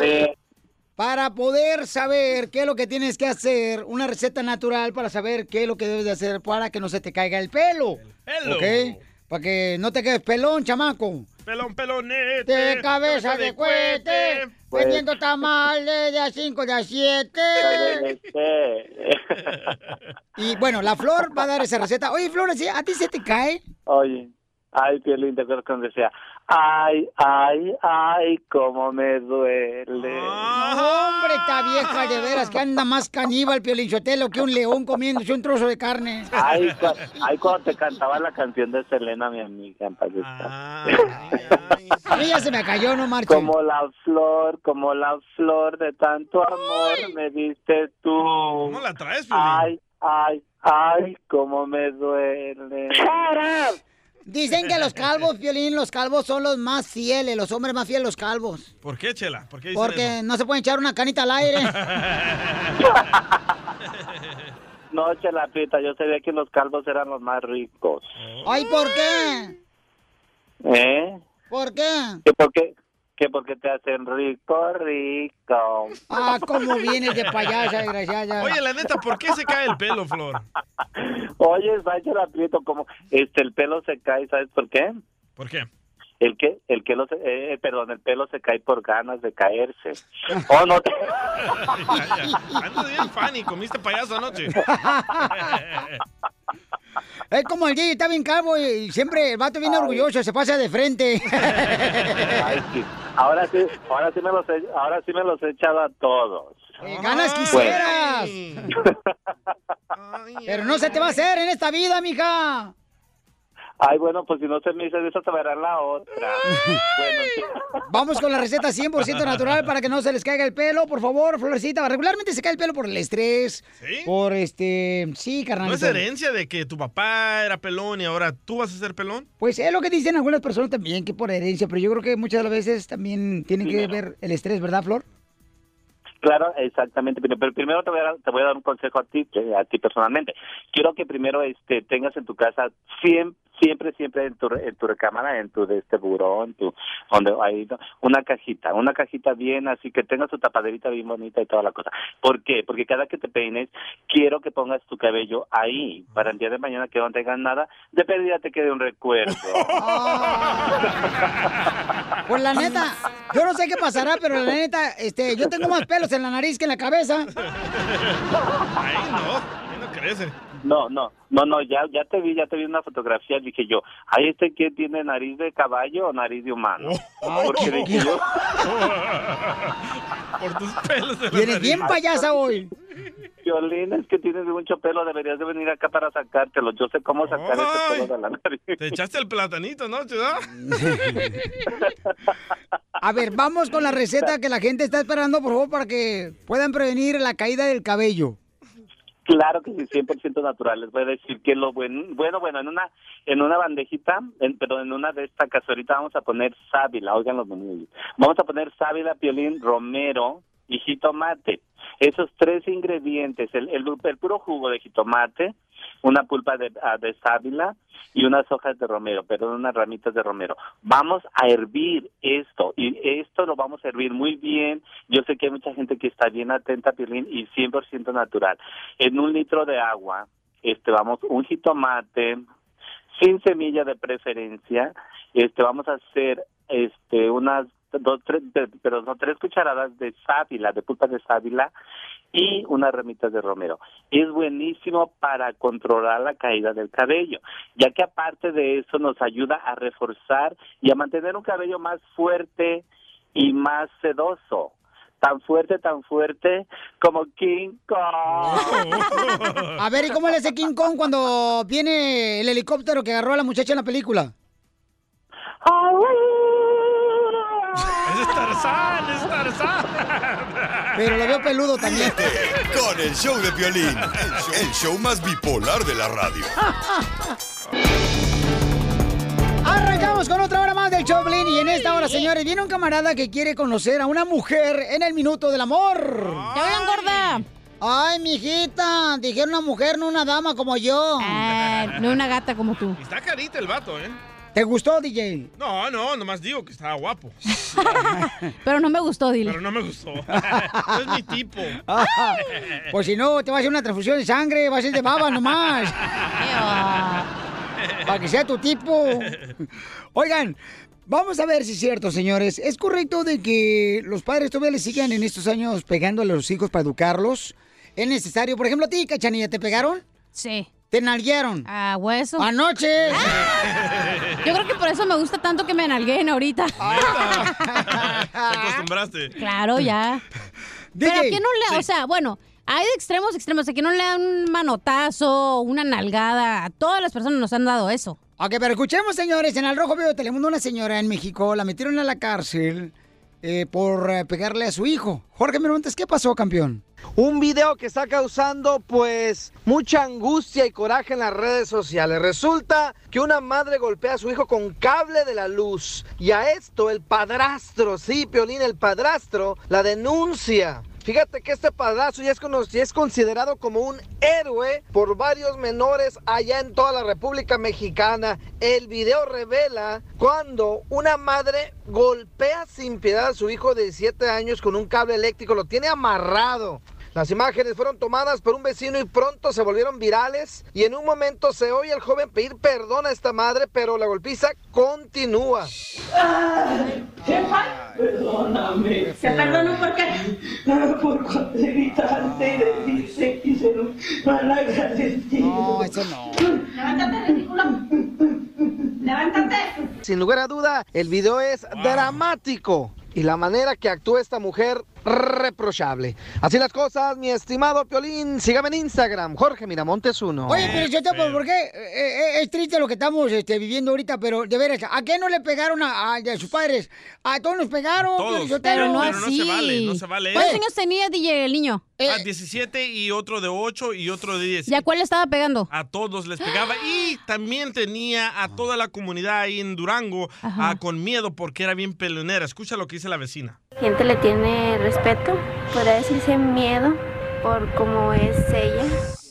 para poder saber qué es lo que tienes que hacer, una receta natural para saber qué es lo que debes de hacer para que no se te caiga el pelo. pelo. ¿Ok? Para que no te quedes pelón, chamaco. Pelón, pelonete. De cabeza de cohete, vendiendo tamales de a 5, de a 7. Y bueno, la Flor va a dar esa receta. Oye, Flor. ¿a ti se te cae? Oye, ay, qué lindo, pero cuando decía, ay, ay, ay, cómo me duele. No, hombre, esta vieja de veras que anda más caníbal, Piolinchotelo, que un león comiéndose un trozo de carne. Ay, cu- ay, cuando te cantaba la canción de Selena, mi amiga, en paz descanse. A mí ya se me cayó, no marches. Como la flor, como la flor de tanto amor me diste tú. ¿Cómo la traes, Ay, ay, ay, cómo me duele. Dicen que los calvos, Violín, los calvos son los más fieles, los hombres más fieles, los calvos. ¿Por qué, Chela? ¿Por qué dicen Porque eso? no se pueden echar una canita al aire. No, Chelapita, yo sabía que los calvos eran los más ricos. Ay, ¿por qué? ¿Eh? ¿Por qué? ¿Que por qué? Que porque te hacen rico, rico. Ah, cómo vienes de payasa, desgraciada. Oye, la neta, ¿por qué se cae el pelo, Flor? Oye, Sánchez Aprieto, como este el pelo se cae, ¿sabes por qué? ¿Por qué? El que el que lo se- eh, perdón, el pelo se cae por ganas de caerse. Oh, no. te- Andas bien, Fanny. ¿Comiste payaso anoche? Es como el DJ está bien calvo y siempre el vato viene orgulloso, se pasa de frente. Ay, sí. Ahora sí, ahora sí me los he, ahora sí me los he echado a todos. Eh, Ganas quisieras. Pero no se te va a hacer en esta vida, mija. Ay, bueno, pues si no se me dice eso, se verá la otra. bueno, sí. Vamos con la receta 100% natural para que no se les caiga el pelo, por favor, Florecita. Regularmente se cae el pelo por el estrés. ¿Sí? Por este. Sí, carnal. ¿No es herencia de que tu papá era pelón y ahora tú vas a ser pelón? Pues es lo que dicen algunas personas también, que por herencia, pero yo creo que muchas de las veces también tiene que ver el estrés, ¿verdad, Flor? Claro, exactamente. Pero, pero primero te voy, a dar, te voy a dar un consejo a ti, a ti personalmente. Quiero que primero este, tengas en tu casa siempre, siempre, siempre en tu, en tu recámara, en tu de este buró, en tu, donde hay una cajita, una cajita bien así que tenga su tapaderita bien bonita y toda la cosa. ¿Por qué? Porque cada que te peines, quiero que pongas tu cabello ahí para el día de mañana que no tengas nada, de pérdida te quede un recuerdo. Pues la neta, yo no sé qué pasará, pero la neta, este, yo tengo más pelos en la nariz que en la cabeza. Ay, no. ahí no crece. No, no, no, no, ya, ya te vi, ya te vi una fotografía, dije yo, ¿ahí este que tiene nariz de caballo o nariz de humano? Porque dije yo, Por tus pelos de Vienes bien payasa hoy. Violín, es que tienes mucho pelo, deberías de venir acá para sacártelo, yo sé cómo sacar ese pelo de la nariz. Te echaste el platanito, ¿no, Chela? A ver, vamos con la receta que la gente está esperando, por favor, para que puedan prevenir la caída del cabello. Claro que sí, 100% natural. Les voy a decir que lo bueno, bueno, bueno, en una en una bandejita, en, perdón, en una de estas cazuelitas vamos a poner sábila, oigan los menús. Vamos a poner sábila, piolín, romero y jitomate. Esos tres ingredientes, el, el puro jugo de jitomate, una pulpa de, ah, de sábila y unas hojas de romero, perdón, unas ramitas de romero. Vamos a hervir esto y esto lo vamos a hervir muy bien. Yo sé que hay mucha gente que está bien atenta, Pirlín, y 100% natural. En un litro de agua, este, vamos, un jitomate, sin semilla de preferencia, este, vamos a hacer, este, unas dos, tres, pero son tres cucharadas de sábila, de pulpa de sábila y unas ramitas de romero. Es buenísimo para controlar la caída del cabello, ya que aparte de eso nos ayuda a reforzar y a mantener un cabello más fuerte y más sedoso. Tan fuerte, tan fuerte como King Kong. A ver, ¿y cómo le hace King Kong cuando viene el helicóptero que agarró a la muchacha en la película? Ese es Tarzán, es Tarzán. Pero lo veo peludo también. Con el show de Piolín, el show, el show más bipolar de la radio. Arrancamos con otra hora más del Choplin y en esta hora, señores, viene un camarada que quiere conocer a una mujer en el minuto del amor. ¡Te hablan, gorda! Ay, mijita, dijeron una mujer, no una dama como yo. Ah, no una gata como tú. Está carita el vato, ¿eh? ¿Te gustó, DJ? No, no, nomás digo que estaba guapo. Pero no me gustó, dile. Pero no me gustó. no es mi tipo. Pues si no, te va a hacer una transfusión de sangre, va a ser de baba nomás. Para que sea tu tipo. Oigan, vamos a ver si es cierto, señores. ¿Es correcto de que los padres todavía le sigan en estos años pegándole a los hijos para educarlos? ¿Es necesario? Por ejemplo, a ti, Cachanilla, ¿te pegaron? Sí. ¿Te nalguearon? A hueso. Anoche. Yo creo que por eso me gusta tanto que me nalguen ahorita. Te acostumbraste. Claro, ya. Pero a DJ. quién no le, o sea, bueno, hay de extremos extremos, a quién no le dan un manotazo, una nalgada, a todas las personas nos han dado eso. Ok, pero escuchemos, señores, en el Rojo Vivo de Telemundo una señora en México la metieron a la cárcel eh, por eh, pegarle a su hijo. Jorge Miramontes, ¿qué pasó, campeón? Un video que está causando pues mucha angustia y coraje en las redes sociales. Resulta que una madre golpea a su hijo con cable de la luz. Y a esto el padrastro, sí, Piolín, el padrastro, la denuncia. Fíjate que este padrastro ya es, ya es considerado como un héroe por varios menores allá en toda la República Mexicana. El video revela cuando una madre golpea sin piedad a su hijo de 17 años con un cable eléctrico, lo tiene amarrado. Las imágenes fueron tomadas por un vecino y pronto se volvieron virales y en un momento se oye al joven pedir perdón a esta madre, pero la golpiza continúa. Perdóname. Te perdono porque por cuando gritaste y deciste que se lo van a agradecer. No, eso no. Levántate, ridículo. Levántate. Sin lugar a duda, el video es dramático y la manera que actúa esta mujer reprochable. Así las cosas, mi estimado Piolín, sígame en Instagram, Jorge Miramontes 1. Oye, pero yo te ¿por qué? Eh, eh, es triste lo que estamos este, viviendo ahorita, pero de veras, ¿a qué no le pegaron a, a- a sus padres? A todos nos pegaron. Todos. Pero no Pero no así. se vale, no se vale ¿Cuántos años tenía DJ el niño? A 17 y otro de 8 y otro de 10. ¿Y a cuál le estaba pegando? A todos les pegaba y también tenía a toda la comunidad ahí en Durango ah, con miedo porque era bien peleonera. Escucha lo que dice la vecina. gente le tiene respeto, podría decirse miedo por cómo es ella.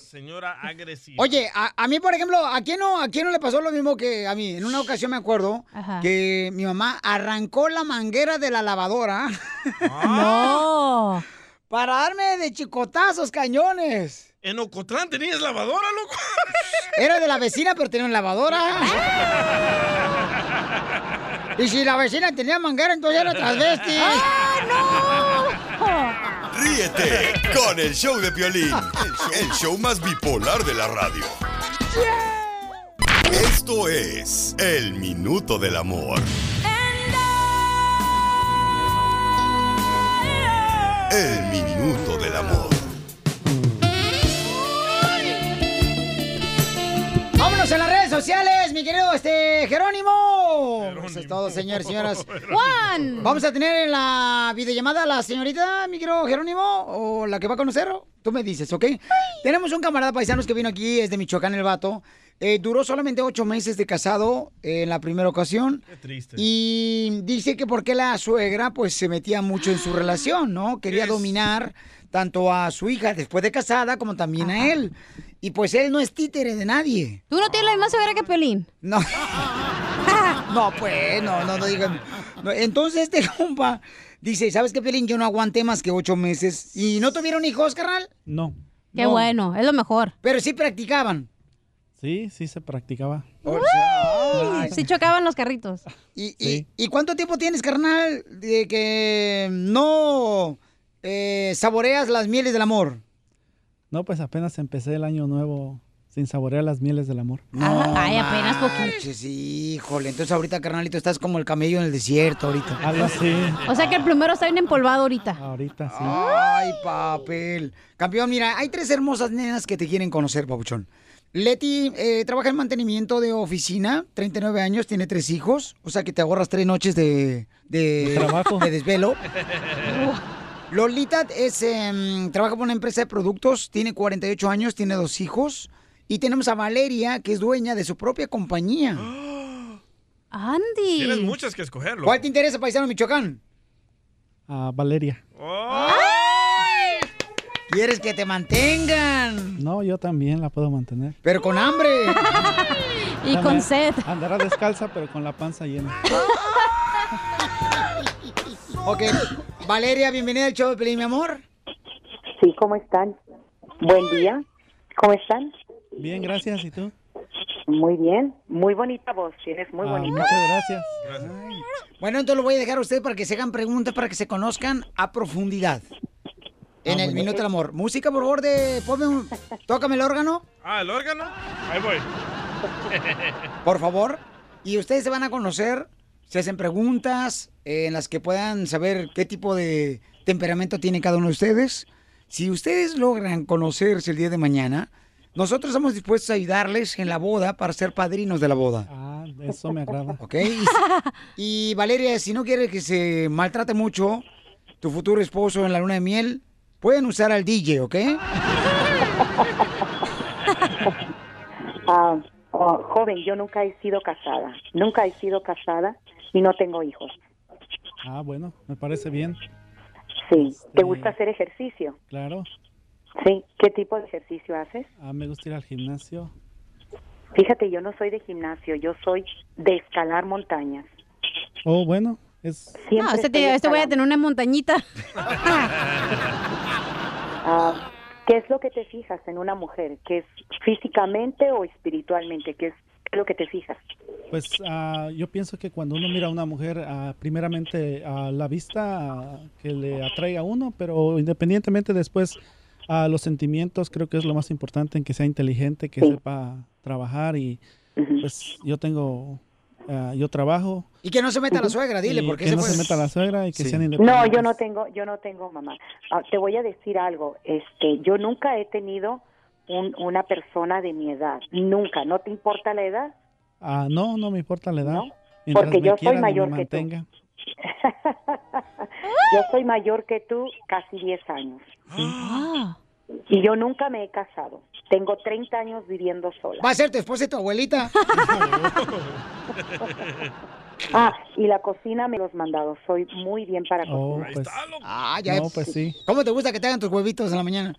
Señora agresiva. Oye, a, a mí, por ejemplo, ¿a quién, no, ¿a quién no le pasó lo mismo que a mí? En una ocasión me acuerdo Ajá. que mi mamá arrancó la manguera de la lavadora No. Para darme de chicotazos cañones. En Ocotlán tenías lavadora, loco. Era de la vecina, pero tenía una lavadora. Y si la vecina tenía manguera, entonces era transvesti. Ríete con el show de Piolín, el show, el show más bipolar de la radio. Esto es El Minuto del Amor. El Minuto del Amor. Vámonos las redes sociales, mi querido este Jerónimo. Eso es todo, señores y señoras. Juan. Vamos a tener en la videollamada a la señorita, mi querido Jerónimo, o la que va a conocer. Tú me dices, ¿ok? Tenemos un camarada paisanos que vino aquí, es de Michoacán, el vato. Eh, duró solamente ocho meses de casado en la primera ocasión. Qué triste. Y dice que porque la suegra pues se metía mucho en su relación, ¿no? Quería dominar tanto a su hija después de casada como también a él. Y pues él no es títere de nadie. ¿Tú no tienes la misma severa que Pelín? No. no, pues, no, no, no digan. No, entonces este compa dice, ¿sabes qué, Pelín? Yo no aguanté más que ocho meses. ¿Y no tuvieron hijos, carnal? No. Qué No. bueno, es lo mejor. Pero sí practicaban. Sí, sí se practicaba. Ay. Sí chocaban los carritos. ¿Y, y, y cuánto tiempo tienes, carnal, de que no eh, saboreas las mieles del amor? No, pues apenas empecé el año nuevo sin saborear las mieles del amor. No Ay, apenas poquito. manches, híjole. Entonces ahorita, carnalito, estás como el camello en el desierto ahorita. Algo así. O sea que el primero está bien empolvado ahorita. Ahorita sí. Ay, papel. Campeón, mira, hay tres hermosas nenas que te quieren conocer, papuchón. Leti eh, trabaja en mantenimiento de oficina, 39 años, tiene tres hijos, o sea que te ahorras tres noches de, de, De trabajo. de desvelo. Lolita es, em, trabaja por una empresa de productos, tiene 48 años, tiene dos hijos. Y tenemos a Valeria, que es dueña de su propia compañía. Andy. Tienes muchas que escogerlo. ¿Cuál te interesa, paisano Michoacán? Ah, Valeria. ¿Quieres que te mantengan? No, yo también la puedo mantener. Pero con hambre. Y con sed. Andará descalza, pero con la panza llena. Ok, Valeria, bienvenida al show de Pelín, mi amor. Sí, ¿cómo están? Buen día. ¿Cómo están? Bien, gracias. ¿Y tú? Muy bien. Muy bonita voz. Tienes muy Ah, bonita muchas gracias. Bueno, entonces lo voy a dejar a usted para que se hagan preguntas, para que se conozcan a profundidad. En Ah, el bueno. Minuto del Amor. Música, por favor, de... Ponme un... Tócame el órgano, Ah, el órgano. Ahí voy. por favor. Y ustedes se van a conocer, se hacen preguntas eh, en las que puedan saber qué tipo de temperamento tiene cada uno de ustedes. Si ustedes logran conocerse el día de mañana, nosotros estamos dispuestos a ayudarles en la boda para ser padrinos de la boda. Ah, eso me agrada. ¿Ok? Y, y, Valeria, si no quieres que se maltrate mucho tu futuro esposo en la luna de miel, pueden usar al DJ, ¿ok? Ah, oh, joven, yo nunca he sido casada. Nunca he sido casada y no tengo hijos. Ah, bueno, me parece bien. Sí. ¿Te gusta hacer ejercicio? Claro. Sí. ¿Qué tipo de ejercicio haces? Ah, me gusta ir al gimnasio. Fíjate, yo no soy de gimnasio, yo soy de escalar montañas. Oh, bueno, es... Siempre No, este, te- este voy a tener una montañita. Ah, ¿Qué es lo que te fijas en una mujer? ¿Qué es físicamente o espiritualmente? ¿Qué es lo que te fijas? Pues ah, yo pienso que cuando uno mira a una mujer, ah, primeramente a la vista ah, que le atrae a uno, pero independientemente después a los sentimientos, creo que es lo más importante en que sea inteligente, que sepa trabajar y pues yo tengo, yo trabajo. Y que no se meta la suegra, dile, y porque que no se meta la suegra y que Sí. sean No, independientes. yo no tengo, yo no tengo mamá. Te voy a decir algo. Este, yo nunca he tenido un- una persona de mi edad. Nunca. ¿No te importa la edad? Ah, no, no me importa la edad. No, porque yo soy mayor que tú. Yo soy mayor que tú, casi 10 años. Ah. Y yo nunca me he casado. Tengo 30 años viviendo sola. Va a ser tu esposa y tu abuelita. Ah, y la cocina me los mandado. Soy muy bien para Oh, cocinar. pues, Ah, ya. no, pues sí, ¿Cómo te gusta que te hagan tus huevitos en la mañana?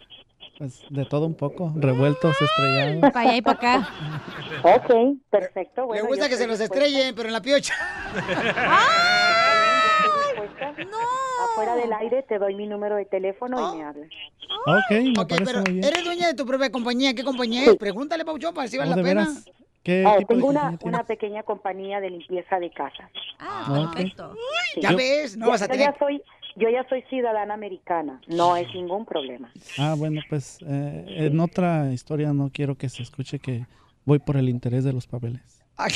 Pues de todo un poco, revueltos, estrellados. Para allá y para acá. Ok, perfecto. Bueno, gusta que se los dispuesta. estrellen, pero en la piocha. Afuera del aire te doy mi número de teléfono y me hablas. Ok, me Ok, parece pero muy bien. eres dueña de tu propia compañía. ¿Qué compañía es? Pregúntale, Pauchón, para si vale Oh, la ¿de pena. veras? ¿Qué Ah, tipo de tengo una, una pequeña compañía de limpieza de casas. Ah, ok. Sí. Ya ves, no Ya- vas a yo tener... ya soy, yo ya soy ciudadana americana. No es ningún problema. Ah, bueno, pues eh, en otra historia no quiero que se escuche que voy por el interés de los papeles. ¡Ay!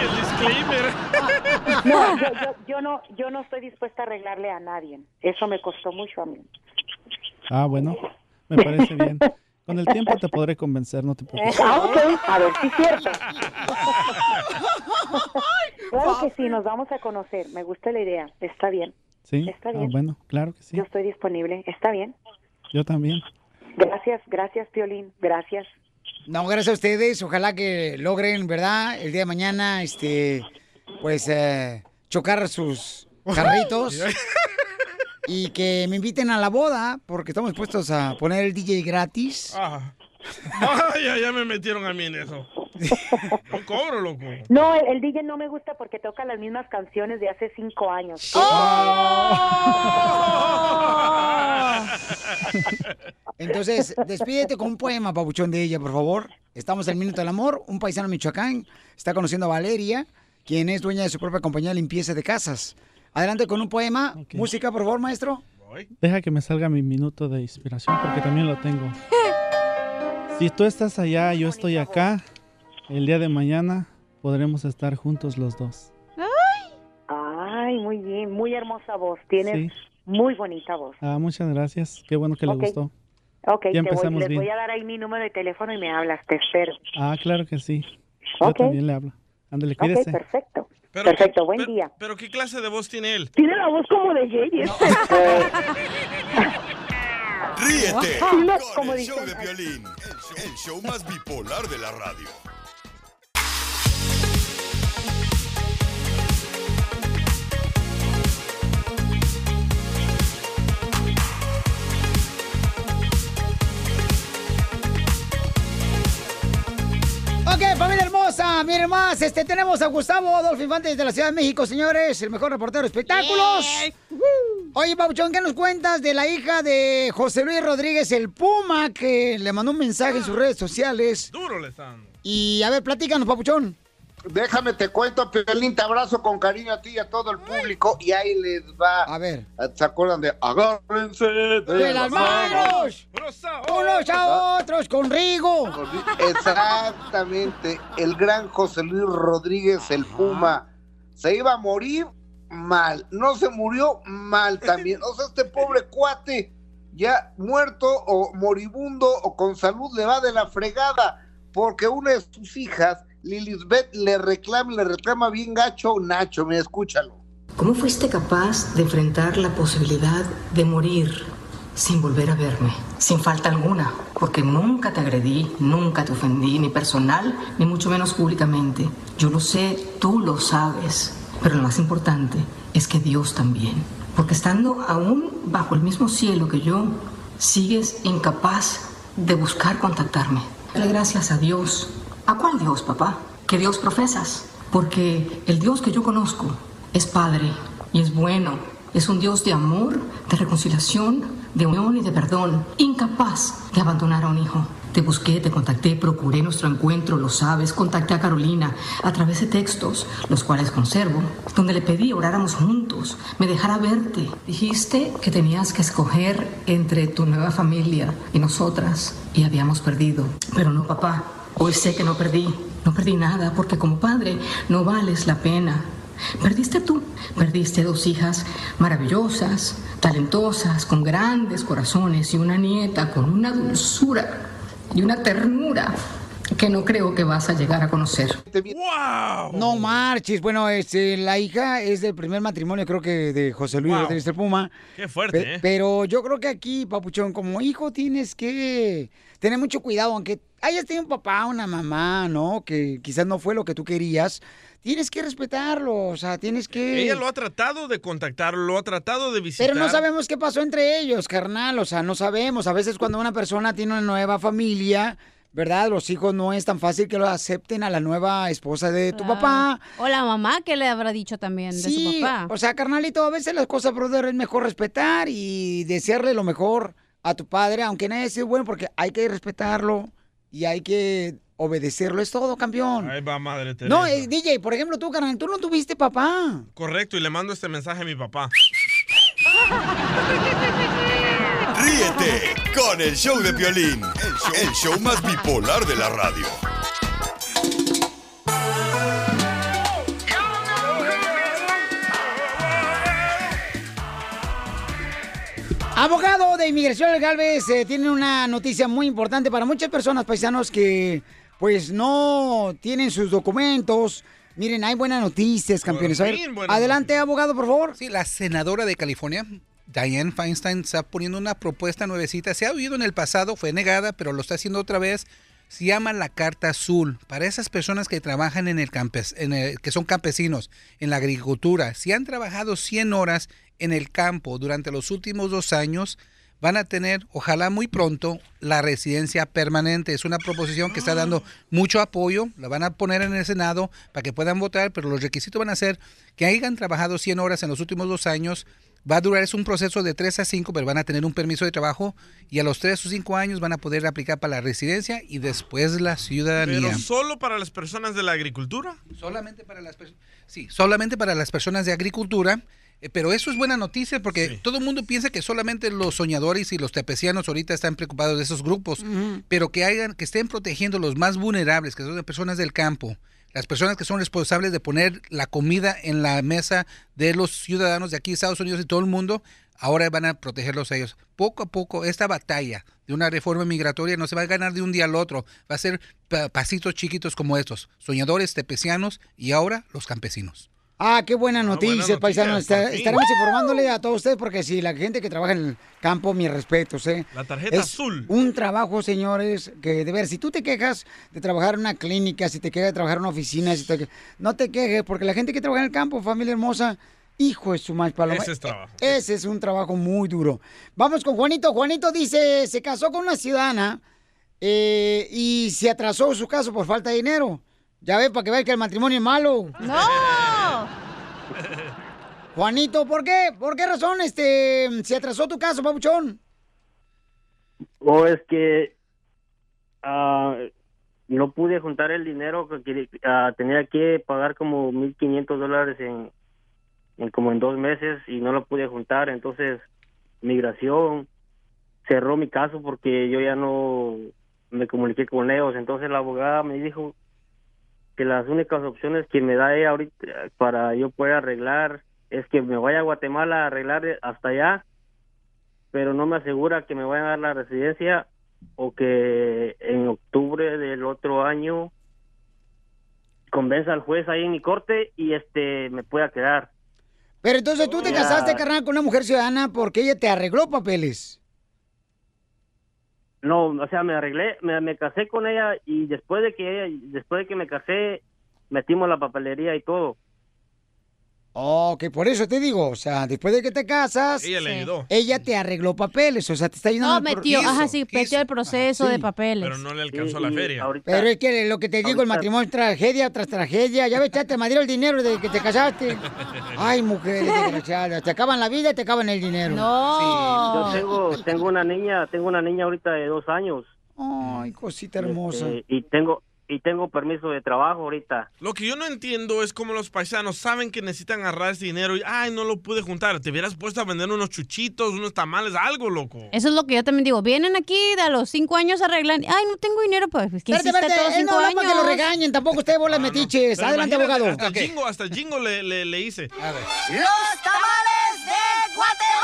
El disclaimer. No, yo, yo, yo no, yo no estoy dispuesta a arreglarle a nadie. Eso me costó mucho a mí. Ah, bueno, me parece bien. Con el tiempo te podré convencer, no te preocupes. Ah, ok, a ver si es cierto. Claro que sí, nos vamos a conocer. Me gusta la idea. Está bien. Sí, Está ah, bien. bueno, claro que sí. Yo estoy disponible. Está bien. Yo también. Gracias, gracias, Piolín. Gracias. No, gracias a ustedes. Ojalá que logren, ¿verdad? El día de mañana, este, pues, eh, chocar sus carritos. y que me inviten a la boda porque estamos dispuestos a poner el DJ gratis. Ah. Ay, ya, ya me metieron a mí en eso. No cobro, loco. No, el, el DJ no me gusta porque toca las mismas canciones de hace cinco años. Entonces, despídete con un poema, papuchón, de ella, por favor. Estamos en el Minuto del Amor. Un paisano Michoacán está conociendo a Valeria, quien es dueña de su propia compañía de limpieza de casas. Adelante con un poema. Música, por favor, maestro. Deja que me salga mi minuto de inspiración porque también lo tengo. Si tú estás allá, yo estoy acá, el día de mañana podremos estar juntos los dos. Ay, muy bien, muy hermosa voz. Tienes Sí. muy bonita voz. Ah, muchas gracias. Qué bueno que Ok. le gustó. Ok, Ya te voy, empezamos les bien. voy a dar ahí mi número de teléfono y me hablas, te espero. Ah, claro que sí. Yo Ok. también le hablo. Ándale, cuídese. Ok, perfecto. Pero perfecto, qué- buen pero- día. Pero ¿qué clase de voz tiene él? Tiene la voz como de Yeyes. Ríete Tiene con como el show de violín, el show, el show más bipolar de la radio. Ok, familia hermosa, miren más, este tenemos a Gustavo Adolfo Infante de la Ciudad de México, señores, el mejor reportero de espectáculos. Oye, Pabuchón, ¿qué nos cuentas de la hija de José Luis Rodríguez, el Puma, que le mandó un mensaje en sus redes sociales? Duro le están. Y a ver, platícanos, Papuchón. Déjame te cuento, Piolín, te abrazo con cariño a ti y a todo el público. Y ahí les va. A ver. ¿Se acuerdan de agárrense de, ¡De las manos! Unos a otros con Rigo. Exactamente. El gran José Luis Rodríguez, el Puma, se iba a morir mal. No se murió mal también. O sea, este pobre cuate, ya muerto o moribundo o con salud, le va de la fregada. Porque una de sus hijas, Lilithbeth, le reclama, le reclama bien gacho Nacho. Mira, escúchalo. ¿Cómo fuiste capaz de enfrentar la posibilidad de morir sin volver a verme? Sin falta alguna, porque nunca te agredí, nunca te ofendí, ni personal, ni mucho menos públicamente. Yo lo sé, tú lo sabes, pero lo más importante es que Dios también. Porque estando aún bajo el mismo cielo que yo, sigues incapaz de buscar contactarme. Dale gracias a Dios. ¿A cuál Dios, papá? ¿Qué Dios profesas? Porque el Dios que yo conozco es Padre y es bueno. Es un Dios de amor, de reconciliación, de unión y de perdón. Incapaz de abandonar a un hijo. Te busqué, te contacté, procuré nuestro encuentro, lo sabes. Contacté a Carolina a través de textos, los cuales conservo, donde le pedí oráramos juntos, me dejara verte. Dijiste que tenías que escoger entre tu nueva familia y nosotras, y habíamos perdido. Pero no, papá. Hoy sé que no perdí. No perdí nada porque como padre no vales la pena. Perdiste tú. Perdiste dos hijas maravillosas, talentosas, con grandes corazones y una nieta con una dulzura y una ternura que no creo que vas a llegar a conocer. No marches. Bueno, este, la hija es del primer matrimonio, creo que de José Luis Wow. Rodríguez del Puma. Qué fuerte, Pe- ¿eh? Pero yo creo que aquí, papuchón, como hijo tienes que tener mucho cuidado, aunque hayas tenido un papá, una mamá, ¿no? Que quizás no fue lo que tú querías. Tienes que respetarlo, o sea, tienes que... Ella lo ha tratado de contactar, lo ha tratado de visitar. Pero no sabemos qué pasó entre ellos, carnal. O sea, no sabemos. A veces cuando una persona tiene una nueva familia, ¿verdad? Los hijos no es tan fácil que lo acepten a la nueva esposa de tu papá. O la mamá que le habrá dicho también de su papá. o sea, carnalito, a veces las cosas, brother, es mejor respetar y desearle lo mejor a tu padre, aunque no haya sido bueno, porque hay que respetarlo y hay que obedecerlo. Es todo, campeón. Ahí va, madre Teresa. No, eh, DJ, por ejemplo, tú, carnal, tú no tuviste papá. Correcto, y le mando este mensaje a mi papá. Ríete con el show de Piolín, el show, el show más bipolar de la radio. Abogado de inmigración legal, Galvez eh, tiene una noticia muy importante para muchas personas, paisanos, que pues no tienen sus documentos. Miren, hay buenas noticias, campeones. A ver, fin, buenas adelante, abogado, por favor. Sí, la senadora de California, Dianne Feinstein, está poniendo una propuesta nuevecita. Se ha oído en el pasado, fue negada, pero lo está haciendo otra vez. Se llama la Carta Azul. Para esas personas que trabajan en el campes, en el- que son campesinos, en la agricultura, si han trabajado 100 horas en el campo durante los últimos dos años van a tener, ojalá muy pronto, la residencia permanente. Es una proposición que está dando mucho apoyo, la van a poner en el Senado para que puedan votar, pero los requisitos van a ser que hayan trabajado 100 horas en los últimos dos años. Va a durar, es un proceso de 3 a 5, pero van a tener un permiso de trabajo y a los 3 o 5 años van a poder aplicar para la residencia y después la ciudadanía. ¿Pero solo para las personas de la agricultura? Solamente para las. Sí, solamente para las personas de agricultura. Eh, Pero eso es buena noticia porque todo el mundo piensa que solamente los soñadores y los tepecianos ahorita están preocupados de esos grupos, pero que hagan, que estén protegiendo los más vulnerables, que son las personas del campo, las personas que son responsables de poner la comida en la mesa de los ciudadanos de aquí, Estados Unidos y todo el mundo, ahora van a protegerlos a ellos. Poco a poco, esta batalla de una reforma migratoria no se va a ganar de un día al otro, va a ser pa- pasitos chiquitos como estos, soñadores, tepecianos y ahora los campesinos. Ah, qué buena noticia, noticia, fin. estaremos informándole a todos ustedes porque si la gente que trabaja en el campo, mis respetos, ¿eh? La tarjeta es azul. Un trabajo, señores, que de ver, si tú te quejas de trabajar en una clínica, si te quejas de trabajar en una oficina, si te- no te quejes, porque la gente que trabaja en el campo, familia hermosa, hijo de su más paloma. Ese es trabajo. Ese es un trabajo muy duro. Vamos con Juanito. Juanito dice, se casó con una ciudadana eh, y se atrasó su caso por falta de dinero. Ya ve, para que vea que el matrimonio es malo. ¡No! Juanito, ¿por qué? ¿Por qué razón este se atrasó tu caso, papuchón? O es que ah, no pude juntar el dinero que ah, tenía que pagar como 1.500 dólares en, en como en dos meses y no lo pude juntar. Entonces, migración cerró mi caso porque yo ya no me comuniqué con ellos. Entonces, la abogada me dijo que las únicas opciones que me da ella ahorita para yo poder arreglar es que me vaya a Guatemala a arreglar hasta allá pero no me asegura que me vayan a dar la residencia o que en octubre del otro año convenza al juez ahí en mi corte y este me pueda quedar. Pero entonces tú te casaste, carnal, con una mujer ciudadana porque ella te arregló papeles. No, o sea, me arreglé, me, me casé con ella y después de que ella, después de que me casé, metimos la papelería y todo. Oh, que por eso te digo, o sea, después de que te casas, Ella le ayudó. ella te arregló papeles, o sea, te está ayudando. No, pro- metió, ajá, sí, metió el proceso de papeles. Pero no le alcanzó la feria. Pero es que lo que te digo, el matrimonio es tragedia tras tragedia. Ya ves, ya te madrió el dinero desde que te casaste. Ay, mujeres desgraciadas, te acaban la vida y te acaban el dinero. Yo tengo, tengo una niña, tengo una niña ahorita de dos años. Ay, cosita hermosa. Este, y tengo, y tengo permiso de trabajo ahorita. Lo que yo no entiendo es cómo los paisanos saben que necesitan agarrar ese dinero y, ay, no lo pude juntar. Te hubieras puesto a vender unos chuchitos, unos tamales, algo, loco. Eso es lo que yo también digo. Vienen aquí de a los cinco años arreglan. Ay, no tengo dinero, pues. ¿Qué Espérate, hiciste espérate, todos cinco no años? para que lo regañen, tampoco usted bola metiches. Pero Adelante, abogado. Hasta el jingo, hasta el jingo le, le, le hice. A ver. ¡Los tamales de Guatemala!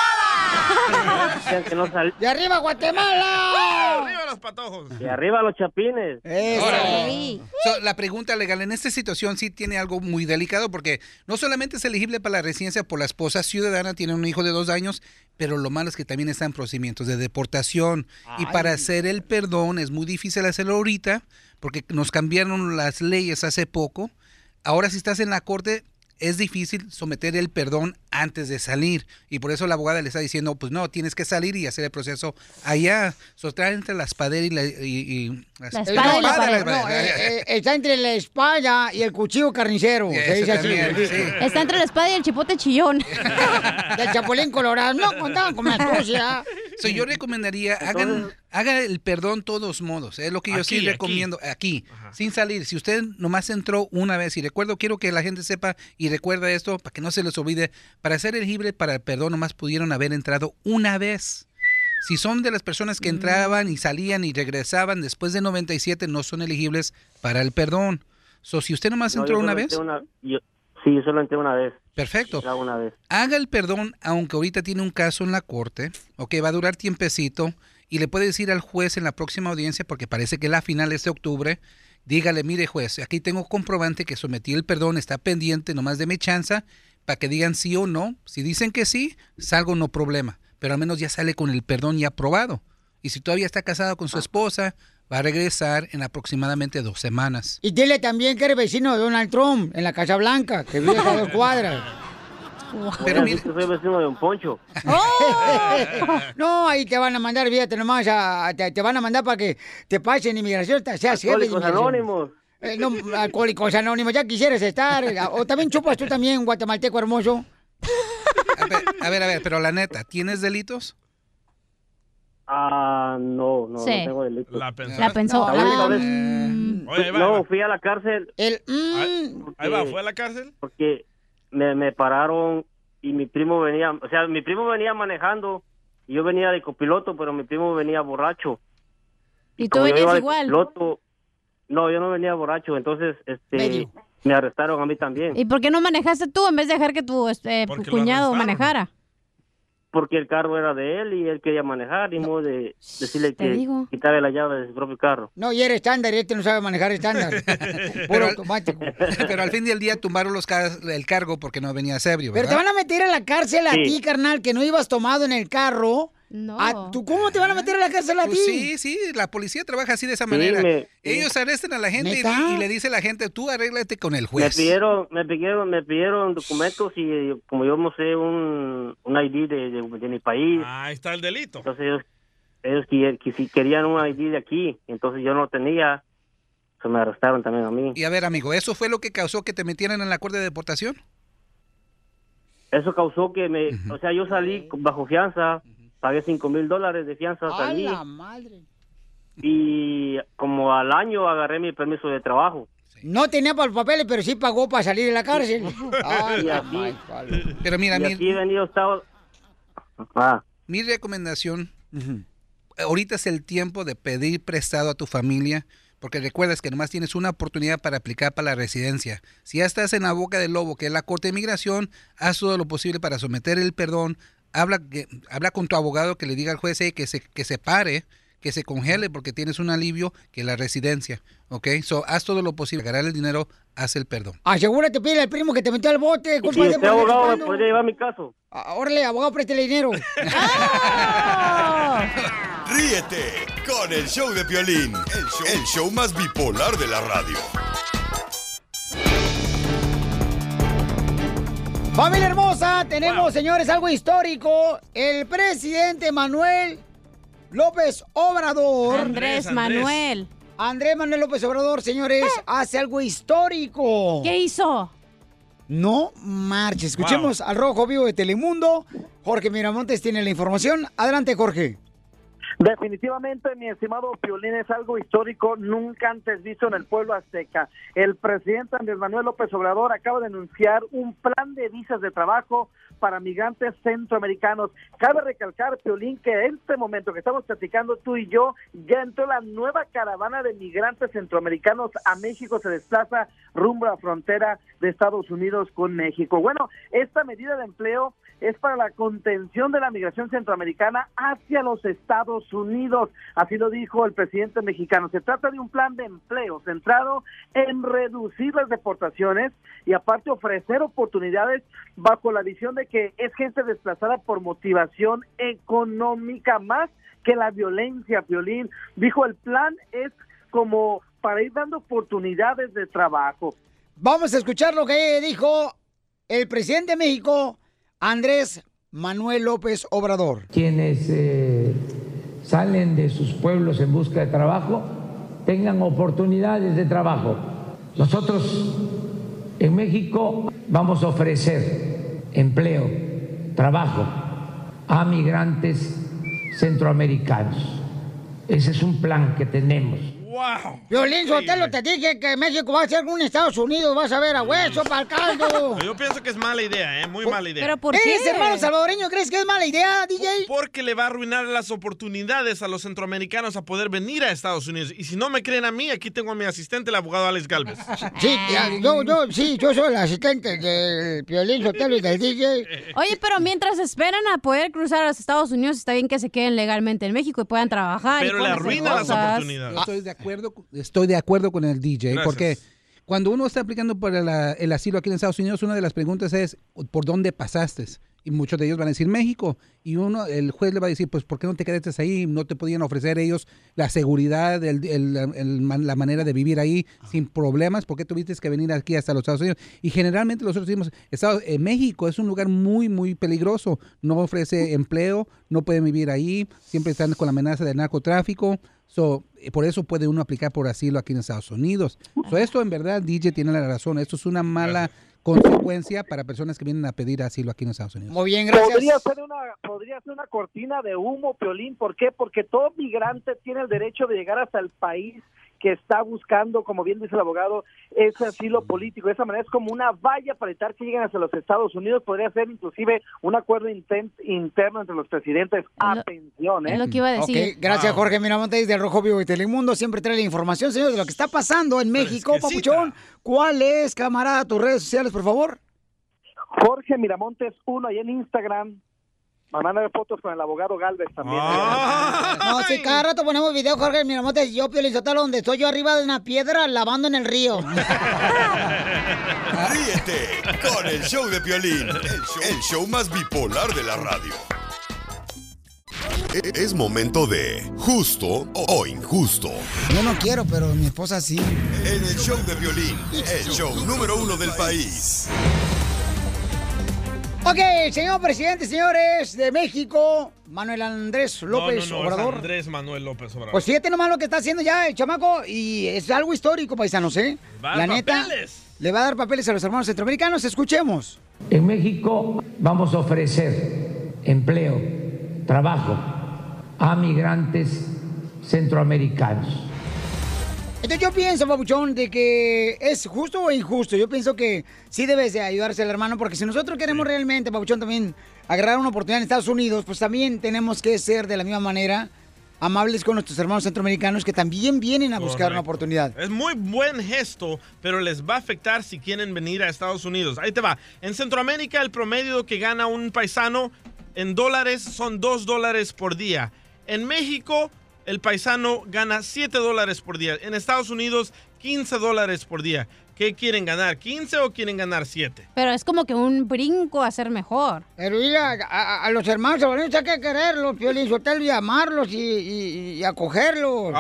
¡De arriba, Guatemala! ¡Arriba los patojos! De arriba los chapines. Ahora, so, la pregunta legal en esta situación sí tiene algo muy delicado porque no solamente es elegible para la residencia por la esposa ciudadana, tiene un hijo de dos años, pero lo malo es que también está en procedimientos de deportación. Y para hacer el perdón es muy difícil hacerlo ahorita porque nos cambiaron las leyes hace poco. Ahora si estás en la corte es difícil someter el perdón antes de salir y por eso la abogada le está diciendo pues no tienes que salir y hacer el proceso allá so, trae entre la espadera y la y, y- La espada y la pared. No, eh, eh, está entre la espada y el cuchillo carnicero. Sí, se dice eso así. también, sí. Está entre la espada y el chipote chillón. Del chapulín colorado. No contaban con la astucia. So, yo recomendaría, hagan, haga el perdón todos modos. Es lo que yo sí Aquí, aquí. recomiendo aquí, sin salir. Si usted nomás entró una vez, y recuerdo, quiero que la gente sepa y recuerda esto para que no se les olvide, para ser elegible para el perdón nomás pudieron haber entrado una vez. Si son de las personas que entraban y salían y regresaban después de 97, no son elegibles para el perdón. So, si usted nomás No, entró una vez, una- yo- sí, yo solo entré una vez. Perfecto. Ya una vez. haga el perdón, aunque ahorita tiene un caso en la corte, ok, va a durar tiempecito, y le puede decir al juez en la próxima audiencia, porque parece que la final es de octubre, dígale, mire juez, aquí tengo comprobante que sometí el perdón, está pendiente nomás de mi chanza, para que digan sí o no. Si dicen que sí, salgo no problema, pero al menos ya sale con el perdón ya aprobado. Y si todavía está casado con su esposa, va a regresar en aproximadamente dos semanas. Y dile también que eres vecino de Donald Trump en la Casa Blanca, que vive a dos cuadras. Pero mira, soy vecino de Don Poncho. no, ahí te van a mandar, fíjate nomás, a- te, te van a mandar para que te pasen inmigración, te seas jefe de Alcohólicos inmigración. Anónimos. Eh, no, alcohólicos anónimos, ya quisieras estar. O también chupas tú también, guatemalteco hermoso. A ver, a ver, pero la neta, ¿tienes delitos? Ah, no, no, Sí. no tengo delito. La pensó. La pensó. La única Ah, vez- Oye, ahí va, ahí no, va. fui a la cárcel. El, Ahí va, ¿fue a la cárcel? Porque me, me pararon y mi primo venía, o sea, mi primo venía manejando y yo venía de copiloto, pero mi primo venía borracho. ¿Y tú como yo venías igual? copiloto, no, yo no venía borracho, entonces este Medio. me arrestaron a mí también. ¿Y por qué no manejaste tú en vez de dejar que tu este, cuñado manejara? Porque el carro era de él y él quería manejar y modo de decirle te que digo. quitarle la llave de su propio carro. No, y eres estándar y este no sabe manejar estándar. Puro automático. Pero al fin del día tumbaron los car- el cargo porque no venía ebrio, Pero ¿verdad? te van a meter a la cárcel a ti, carnal, que no ibas tomado en el carro. No. Ah, ¿tú ¿Cómo te van a meter a la cárcel a ti? Pues sí, sí, la policía trabaja así de esa Sí, manera. me- Ellos arrestan a la gente y, y le dice a la gente, tú arréglate con el Me juez. pidieron, me pidieron, me pidieron documentos y como yo no sé un, un ID de, de- de mi país, Ahí está el delito. entonces ellos, ellos que, que si querían un ID de aquí, entonces yo no tenía, se me arrestaron también a mí. Y a ver, amigo, ¿eso fue lo que causó que te metieran en la corte de deportación? Eso causó que me, o sea, yo salí bajo fianza, pagué cinco mil dólares de fianza, ¡A salí la madre! y como al año agarré mi permiso de trabajo. No tenía para los papeles, pero sí pagó para salir de la cárcel. Ay, Y así-. Pero mira, y mi, aquí he venido estado, ah, mi recomendación, ahorita es el tiempo de pedir prestado a tu familia, porque recuerdas que nomás tienes una oportunidad para aplicar para la residencia. Si ya estás en la boca del lobo, que es la Corte de Inmigración, haz todo lo posible para someter el perdón. Habla, que- habla con tu abogado que le diga al juez que se, que se pare, que se congele, porque tienes un alivio que la residencia. ¿Ok? So, haz todo lo posible, agarrar el dinero, haz el perdón. Asegúrate, pide al primo que te metió al bote. culpa si por abogado me podría llevar mi caso. Ah, Órale, abogado, préstele dinero. Ríete con el show de Piolín, el show, el show más bipolar de la radio. Familia hermosa, tenemos, señores, algo histórico. El presidente Manuel López Obrador. Andrés Andrés. Manuel. Andrés Manuel López Obrador, señores, hace algo histórico. ¿Qué hizo? No marches. Escuchemos al Rojo Vivo de Telemundo. Jorge Miramontes tiene la información. Adelante, Jorge. Definitivamente, mi estimado Piolín, es algo histórico nunca antes visto en el pueblo azteca. El presidente Andrés Manuel López Obrador acaba de anunciar un plan de visas de trabajo para migrantes centroamericanos. Cabe recalcar, Piolín, que en este momento que estamos platicando tú y yo, ya entró la nueva caravana de migrantes centroamericanos a México, se desplaza rumbo a la frontera de Estados Unidos con México. Bueno, esta medida de empleo es para la contención de la migración centroamericana hacia los Estados Unidos. Así lo dijo el presidente mexicano. Se trata de un plan de empleo centrado en reducir las deportaciones y aparte ofrecer oportunidades bajo la visión de que es gente desplazada por motivación económica más que la violencia, Violín. Dijo el plan es como para ir dando oportunidades de trabajo. Vamos a escuchar lo que dijo el presidente de México, Andrés Manuel López Obrador. quienes eh, salen de sus pueblos en busca de trabajo tengan oportunidades de trabajo. Nosotros en México vamos a ofrecer empleo, trabajo a migrantes centroamericanos. Ese es un plan que tenemos. ¡Wow! Violín Sotelo, te dije que México va a ser un Estados Unidos, vas a ver a hueso para el caldo. Yo pienso que es mala idea, ¿eh? Muy mala idea. ¿Eres hermano salvadoreño? ¿Crees que es mala idea, DJ? Porque le va a arruinar las oportunidades a los centroamericanos a poder venir a Estados Unidos. Y si no me creen a mí, aquí tengo a mi asistente, el abogado Alex Galvez. Sí, ya, yo, yo, sí, yo soy el asistente del Violín Sotelo y del DJ. Oye, pero mientras esperan a poder cruzar a los Estados Unidos, está bien que se queden legalmente en México y puedan trabajar. y Pero le puedan hacer arruina las oportunidades. Yo estoy de acuerdo, estoy de acuerdo con el DJ, Gracias. porque cuando uno está aplicando por el, el asilo aquí en Estados Unidos, una de las preguntas es ¿por dónde pasaste? Y muchos de ellos van a decir México. Y uno, el juez le va a decir, pues, ¿por qué no te quedaste ahí? No te podían ofrecer ellos la seguridad, el- el- la manera de vivir ahí sin problemas. ¿Por qué tuviste que venir aquí hasta los Estados Unidos? Y generalmente nosotros decimos, Estados, eh, México es un lugar muy, muy peligroso. No ofrece empleo, no pueden vivir ahí, siempre están con la amenaza del narcotráfico. So, eh, por eso puede uno aplicar por asilo aquí en Estados Unidos. So, esto en verdad, DJ tiene la razón. Esto es una mala consecuencia para personas que vienen a pedir asilo aquí en Estados Unidos. Muy bien, Podría ser una podría ser una cortina de humo, Piolín. ¿Por qué? Porque todo migrante tiene el derecho de llegar hasta el país que está buscando, como bien dice el abogado, ese asilo político. De esa manera es como una valla para evitar que lleguen hasta los Estados Unidos. Podría ser inclusive un acuerdo interno entre los presidentes. Atención, ¿eh? Ok, gracias, Jorge Miramontes del Rojo Vivo y Telemundo. Siempre trae la información, señor, de lo que está pasando en México, Papuchón. ¿Cuál es, camarada, tus redes sociales, por favor? Jorge Miramontes, uno ahí en Instagram. Mandando fotos con el abogado Galvez también. No, si cada rato ponemos video, Jorge Miramontes, yo, Pio Lizotelo, donde estoy yo arriba de una piedra lavando en el río. Ríete con el show de Piolín, el show, el show más bipolar de la radio. E- Es momento de justo o injusto. Yo no quiero, pero mi esposa sí. En el show de Piolín, el show número uno del país. Ok, señor presidente, señores de México, Manuel Andrés López no, no, no, es Obrador. Andrés Manuel López Obrador. Pues fíjate nomás lo que está haciendo ya el chamaco y es algo histórico, paisanos, ¿eh? Va a La neta, papeles. le va a dar papeles a los hermanos centroamericanos. Escuchemos. En México vamos a ofrecer empleo, trabajo a migrantes centroamericanos. Entonces yo pienso, Pabuchón, de que es justo o injusto. Yo pienso que sí debes de ayudarse al hermano, porque si nosotros queremos realmente, Pabuchón, también agarrar una oportunidad en Estados Unidos, pues también tenemos que ser de la misma manera amables con nuestros hermanos centroamericanos que también vienen a buscar una oportunidad. Es muy buen gesto, pero les va a afectar si quieren venir a Estados Unidos. Ahí te va. En Centroamérica el promedio que gana un paisano en dólares son 2 dólares por día. En México el paisano gana 7 dólares por día. En Estados Unidos 15 dólares por día. ¿Qué quieren ganar? ¿15 o quieren ganar 7? Pero es como que un brinco a ser mejor. Pero mira, a, a- a los hermanos salvadoreños hay que quererlos, Piolín Sotelo, y amarlos y, y- y acogerlos.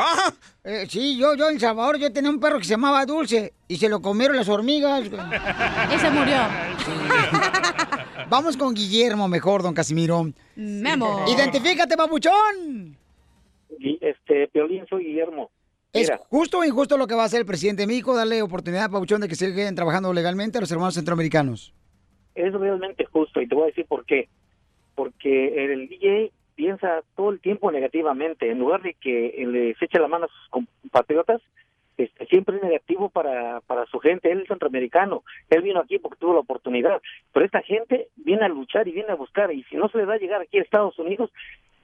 Eh, sí, yo, yo en Salvador yo tenía un perro que se llamaba Dulce y se lo comieron las hormigas. Y se murió. Vamos con Guillermo mejor, don Casimiro. Memo. Identifícate, papuchón. Este, Piolín, soy Guillermo. ¿Es Mira, justo o injusto lo que va a hacer el presidente de México? Darle oportunidad, papuchón, de que sigan trabajando legalmente a los hermanos centroamericanos. es realmente justo y te voy a decir por qué. Porque el DJ piensa todo el tiempo negativamente. En lugar de que les eche la mano a sus compatriotas, este, siempre es negativo para, para su gente. Él es centroamericano. Él vino aquí porque tuvo la oportunidad. Pero esta gente viene a luchar y viene a buscar. Y si no se le da a llegar aquí a Estados Unidos,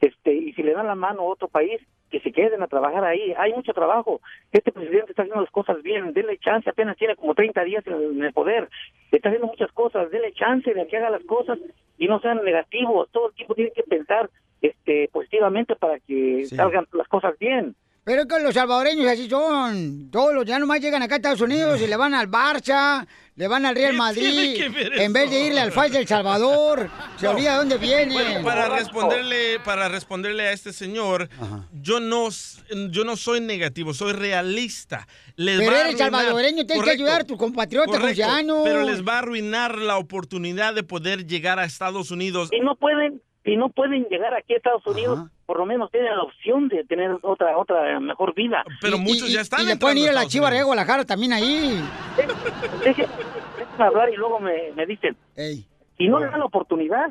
este, y si le dan la mano a otro país, que se queden a trabajar ahí. Hay mucho trabajo. Este presidente está haciendo las cosas bien. Denle chance. Apenas tiene como 30 días en el, en el poder. Está haciendo muchas cosas. Denle chance de que haga las cosas y no sean negativos. Todo el tiempo tiene que pensar este positivamente para que salgan las cosas bien. Pero es que los salvadoreños así son. Todos los ya nomás llegan acá a Estados Unidos y le van al Barça, le van al Real Madrid. tiene que ver En vez de irle al FAI del Salvador, se olvida de dónde viene. Bueno, para responderle, para responderle a este señor, yo no, yo no soy negativo, soy realista. Les Pero eres salvadoreño, tienes que ayudar a tus compatriotas correcto. Pero les va a arruinar la oportunidad de poder llegar a Estados Unidos. Y no pueden y no pueden llegar aquí a Estados Unidos, por lo menos tienen la opción de tener otra otra mejor vida. Pero muchos ya están Y le pueden ir a la Chiva de. Guadalajara también ahí. Dejen dejen hablar y luego me, me dicen, si no le dan la oportunidad,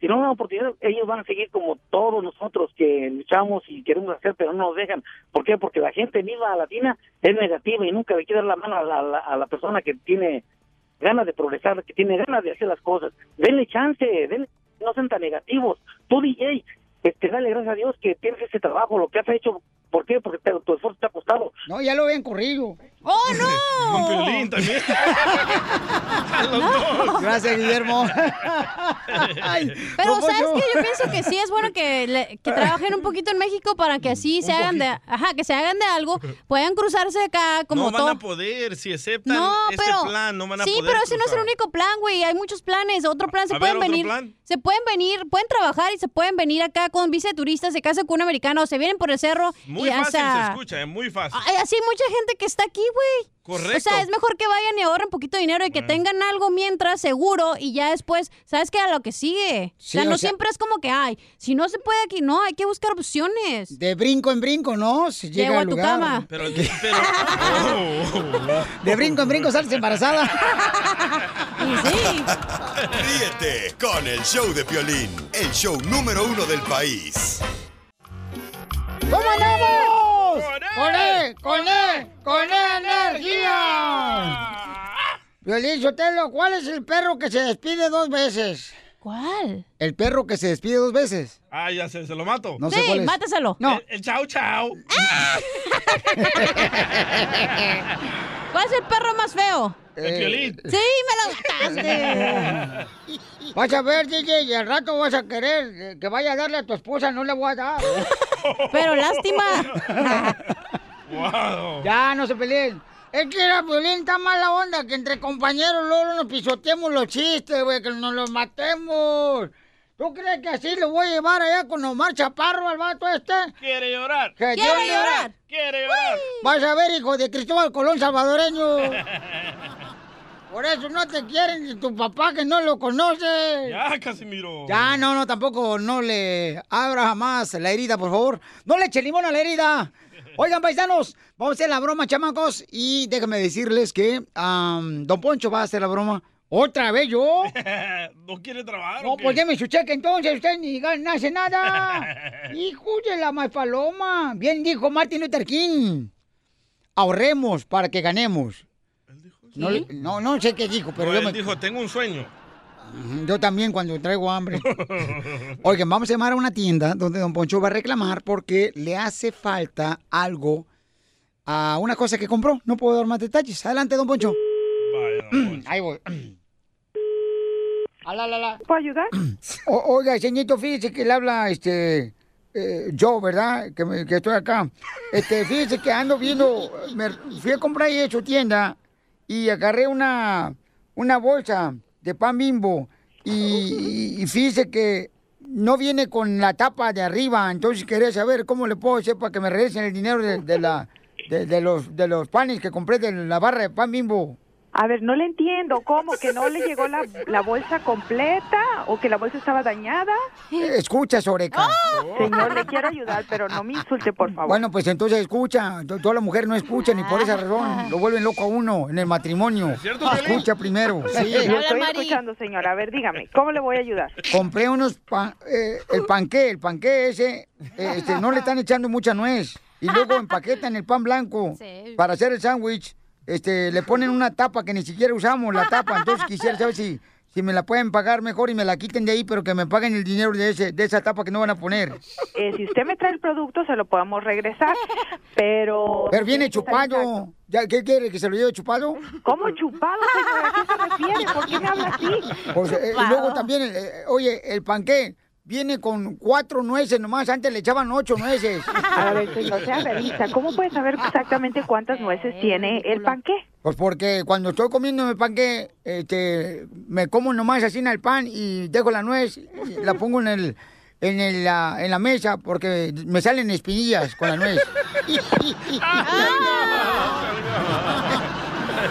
si no le dan la oportunidad, ellos van a seguir como todos nosotros que luchamos y queremos hacer, pero no nos dejan. ¿Por qué? Porque la gente misma latina es negativa y nunca le quiere dar la mano a la, a la- a la persona que tiene ganas de progresar, que tiene ganas de hacer las cosas. Denle chance, denle, no sean tan negativos. Tú, DJ, este, dale gracias a Dios que tienes ese trabajo, lo que has hecho ¿Por qué? Porque te- tu esfuerzo te ha costado. No, ya lo habían corrido. ¡Oh, no! Con Piolín también. Gracias, Guillermo. Ay, Pero, don ¿sabes qué? Yo pienso que sí es bueno que, le- que trabajen un poquito en México para que así se hagan de, ajá, que se hagan de algo, puedan cruzarse acá como no van todo. a poder, si aceptan No, este pero plan, no van a sí, poder. pero ese no es el cruzar. único plan, güey. Hay muchos planes. Otro plan se A ver, pueden otro venir. plan. Se pueden venir, pueden trabajar y se pueden venir acá con visa de turista, se casan con un americano, se vienen por el cerro Muy y fácil hasta- se escucha, eh, muy fácil. Ay, así hay mucha gente que está aquí, güey. Correcto. O sea, es mejor que vayan y ahorren poquito dinero y que tengan algo mientras seguro y ya después, ¿sabes qué? A lo que sigue. Sí, o sea, o no sea- siempre es como que, ay, si no se puede aquí, no, hay que buscar opciones. De brinco en brinco, ¿no? Se llega Llego a al tu lugar. cama. Pero, pero oh. De brinco en brinco sales embarazada. Y sí. Ríete con el show de Piolín, el show número uno del país. ¿Cómo andamos? ¡Con él! ¡Con él! ¡Con él energía! Violín Sotelo, ¿cuál es el perro que se despide dos veces? ¿Cuál? El perro que se despide dos veces. Ah, ya sé, se lo mato. No sé cuál es. máteselo. No. El, el chau chau. ¿Cuál es el perro más feo? El Piolín. Sí, me lo mataste. Vas a ver, DJ, y al rato vas a querer eh, que vaya a darle a tu esposa, no le voy a dar. Pero lástima. Wow. Ya, no se peleen. Es que era violín tan mala onda que entre compañeros luego nos pisoteemos los chistes, güey, que nos los matemos. ¿Tú crees que así lo voy a llevar allá con Omar Chaparro al vato este? Quiere llorar. Que ¿Quiere le- llorar? Quiere llorar. Vas a ver, hijo de Cristóbal Colón salvadoreño. Por eso no te quieren tu papá que no lo conoce. Ya, Casimiro. Ya, no, no, tampoco no le abra jamás la herida, por favor. No le eche limón a la herida. Oigan, paisanos, vamos a hacer la broma, chamacos. Y déjenme decirles que am, Don Poncho va a hacer la broma. ¿Otra vez yo? ¿No quiere trabajar? No, pues deme su cheque entonces, usted ni gana- hace nada. Hijo de la más paloma. Bien dijo Martin Luther King. Ahorremos para que ganemos. No, le- no, no sé qué dijo, pero No, yo, él me- dijo, tengo un sueño. Yo también cuando traigo hambre. Oigan, vamos a llamar a una tienda donde Don Poncho va a reclamar porque le hace falta algo a una cosa que compró. No puedo dar más detalles. Adelante, Don Poncho. Ahí voy. Ala, ala, ala. ¿Puedo ayudar? O- oiga, señorito, fíjese que le habla este eh, yo, ¿verdad? Que, me- que estoy acá. Este, fíjese que ando viendo, me fui a comprar ahí en su tienda y agarré una, una bolsa de pan bimbo y, fíjese que no viene con la tapa de arriba, entonces quería saber cómo le puedo hacer para que me regresen el dinero de, la, de los, de los panes que compré de la barra de pan bimbo. A ver, no le entiendo. ¿Cómo? ¿Que no le llegó la, la bolsa completa o que la bolsa estaba dañada? Escucha, Soreca. Señor, le quiero ayudar, pero no me insulte, por favor. Bueno, pues entonces escucha. To- Toda la mujer no escucha ni por esa razón lo vuelven loco a uno en el matrimonio. cierto? Escucha primero. Sí. Lo estoy escuchando, señor. A ver, dígame, ¿cómo le voy a ayudar? Compré unos pa- eh, el panqué, el panqué ese, eh, este, no le están echando mucha nuez. Y luego empaquetan el pan blanco para hacer el sándwich. Este, le ponen una tapa que ni siquiera usamos la tapa. Entonces quisiera saber si, si me la pueden pagar mejor y me la quiten de ahí, pero que me paguen el dinero de ese, de esa tapa que no van a poner. Eh, si usted me trae el producto, se lo podemos regresar, pero... Pero viene chupado. ¿Ya, ¿Qué quiere? ¿Que se lo lleve chupado? ¿Cómo chupado, señor? ¿A qué se refiere? ¿Por qué me habla así? Pues, eh, y luego también, eh, oye, el panqué viene con cuatro nueces nomás. Antes le echaban ocho nueces. A ver, señor, sea realista. ¿Cómo puede saber exactamente cuántas nueces tiene el panqué? Pues porque cuando estoy comiendo el panqué, este, me como nomás así en el pan y dejo la nuez, y la pongo en el, en el, la, en la mesa porque me salen espinillas con la nuez.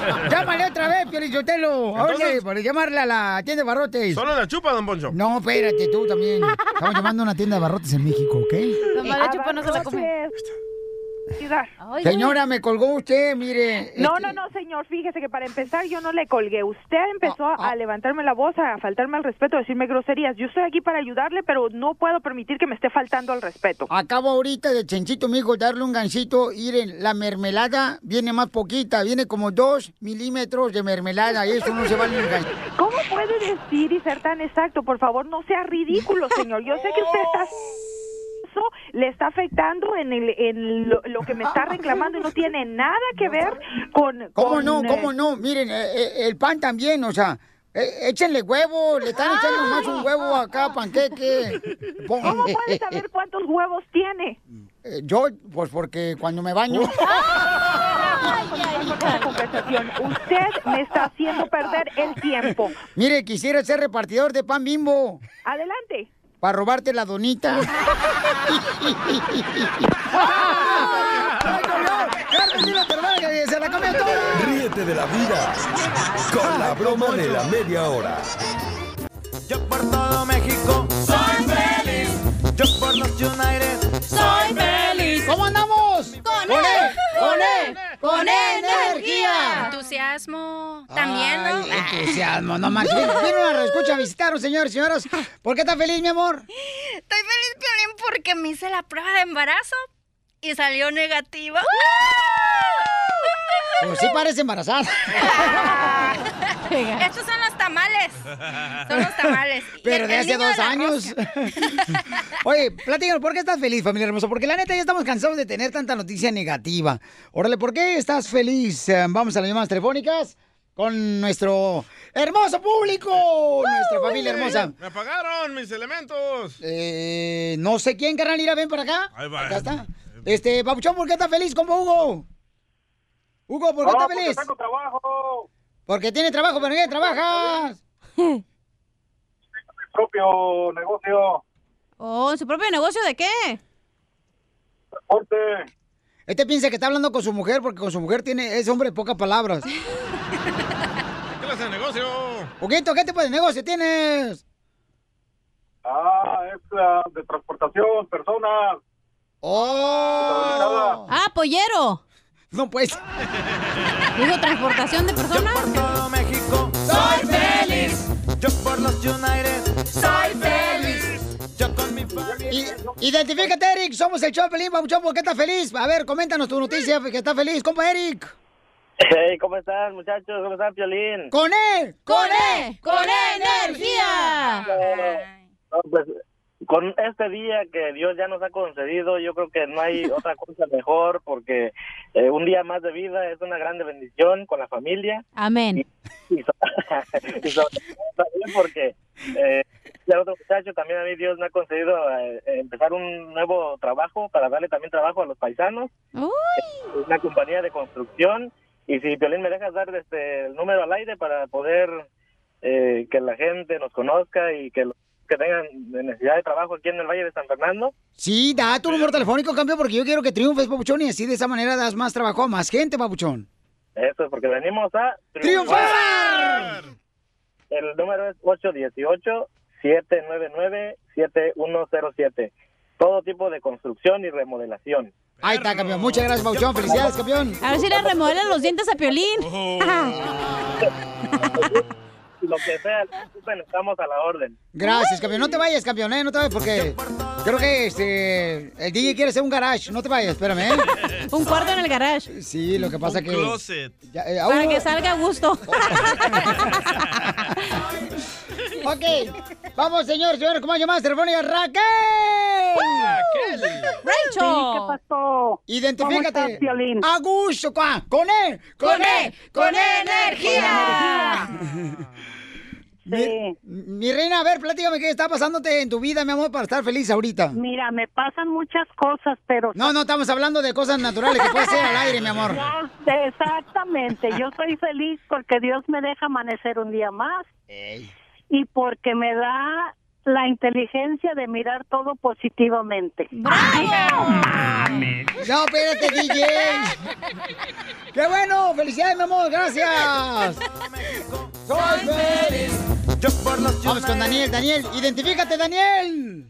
Llámale otra vez, Piolichotelo. Oye, Entonces- para llamarle a la tienda de barrotes. Solo la chupa, don Poncho. No, espérate, tú también. Estamos llamando a una tienda de barrotes en México, ¿ok? La chupa no se la come. Ayudar. Señora, me colgó usted, mire. No, este, no, no, señor, fíjese que para empezar yo no le colgué. Usted empezó Ah, a levantarme la voz, a faltarme al respeto, a decirme groserías. Yo estoy aquí para ayudarle, pero no puedo permitir que me esté faltando al respeto. Acabo ahorita de Chenchito, mijo, darle un gancito. Miren, la mermelada viene más poquita, viene como dos milímetros de mermelada. Y eso no se vale en el gan- ¿Cómo puede decir y ser tan exacto? Por favor, no sea ridículo, señor. Yo sé que usted está eso le está afectando en, el, en lo, lo que me está reclamando y no tiene nada que ver con... ¿Cómo con, no? eh, ¿Cómo no? Miren, eh, eh, el pan también, o sea, eh, échenle huevo, le están echando más un huevo acá, panqueque. ¿Cómo puede saber cuántos huevos tiene? Eh, Yo, pues porque cuando me baño. Conversación. Usted me está haciendo perder el tiempo. Mire, quisiera ser repartidor de pan bimbo Adelante. Para robarte la donita. Ríete de la vida con la broma de la media hora. Yo por todo México soy feliz. Yo por los United soy feliz. ¿Cómo andamos? ¡Con ¡Con E! E! ¡Con E! ¡Con energía! Entusiasmo. También, ¿no? Ay, entusiasmo, no marches. Vino una reescucha a visitarnos, señores, señoras. ¿Por qué estás feliz, mi amor? Estoy feliz, Piolín, porque me hice la prueba de embarazo y salió negativa. Pues sí parece embarazada. Estos son los tamales. Son los tamales. Pero el- de hace dos años. Oye, platícanos, ¿por qué estás feliz, familia hermosa? Porque la neta ya estamos cansados de tener tanta noticia negativa. Órale, ¿por qué estás feliz? Eh, Vamos a las llamadas telefónicas con nuestro hermoso público, nuestra familia hermosa. Me apagaron mis elementos. Eh, no sé quién, carnal, irá, ven para acá. Ahí va. Acá está. Este, Papuchón, ¿por qué estás feliz, compa Hugo? Hugo, ¿por qué No, estás porque feliz? tengo trabajo. Porque tiene trabajo, pero ¿en qué trabajas? propio negocio. Oh, ¿en su propio negocio de qué? Transporte. Este piensa que está hablando con su mujer porque con su mujer tiene, es hombre de pocas palabras. ¿Qué clase de negocio? Poquito, ¿qué tipo de negocio tienes? Ah, es ah, de transportación, personas. ¡Oh! Ah, pollero. No, pues. Digo, transportación de personas. Todo México soy feliz. Yo por los United soy feliz. Yo con mi familia. Identifícate, Eric. Somos el show de Pelín, Papuchón. ¿Por qué estás feliz? A ver, coméntanos tu noticia que estás feliz. Compa Eric. Hey, ¿cómo están, muchachos? ¿Cómo están, Piolín? ¡Con E! ¡Con E! ¡Con energía! No, pues, con este día que Dios ya nos ha concedido, yo creo que no hay otra cosa mejor porque eh, un día más de vida es una grande bendición con la familia. Amén. Y, so- y sobre todo también porque eh, el otro muchacho también a mí Dios me ha concedido eh, empezar un nuevo trabajo para darle también trabajo a los paisanos. Es una compañía de construcción y si Piolín me dejas dar este, el número al aire para poder eh, que la gente nos conozca y que los que tengan necesidad de trabajo aquí en el Valle de San Fernando. Sí, da tu número telefónico, campeón, porque yo quiero que triunfes, Papuchón, y así de esa manera das más trabajo a más gente, Papuchón. Eso es porque venimos a ¡Triunfar! El número es 818-799-7107. Todo tipo de construcción y remodelación. Ahí está, campeón. Muchas gracias, Papuchón. Felicidades, campeón. A ver si le remodelan los dientes a Piolín. Lo que sea, estamos a la orden. Gracias, campeón. No te vayas, campeón, ¿eh? No te vayas porque creo que este, el DJ quiere hacer un garage. No te vayas, espérame, ¿eh? Un cuarto en el garage. Sí, lo que pasa que... Closet. Ya, eh, Para que salga a gusto. Ok, vamos, señores, señores, ¿cómo llamadas telefónicas? ¡Raquel! ¡Rachel! ¿Qué pasó? Identifícate. A gusto, cua- con él, con él, con energía. Mi, mi reina, a ver, platícame qué está pasándote en tu vida, mi amor, para estar feliz ahorita. Mira, me pasan muchas cosas, pero... No, no, estamos hablando de cosas naturales que puede ser al aire, mi amor. No, exactamente, yo soy feliz porque Dios me deja amanecer un día más y porque me da la inteligencia de mirar todo positivamente. No, espérate, DJ. ¡Qué bueno! ¡Felicidades, mi amor! ¡Gracias! ¡Soy feliz! Vamos con Daniel. Daniel, identifícate, Daniel.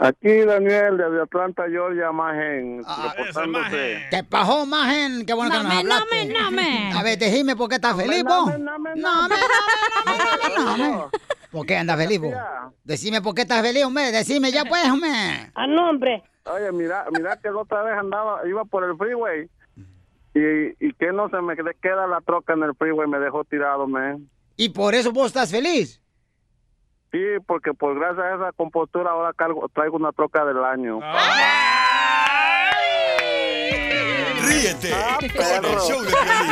Aquí Daniel de Atlanta, Georgia, Magen, Ah, reportándose. ¿Qué pasó, majen? Qué bueno que nos hablaste. name, name. A ver, dime por qué estás feliz, vos. No, me, no, me, no, me. ¿Por qué andas feliz, vos? Decime por qué estás feliz, hombre. Decime ya, pues, hombre. A nombre. Oye, mira, mira que la otra vez andaba, iba por el freeway y, y que no se me queda la troca en el freeway, me dejó tirado, man. ¿Y por eso vos estás feliz? Sí, porque por gracias a esa compostura ahora cargo, traigo una troca del año. Ríete con el show de Piolín,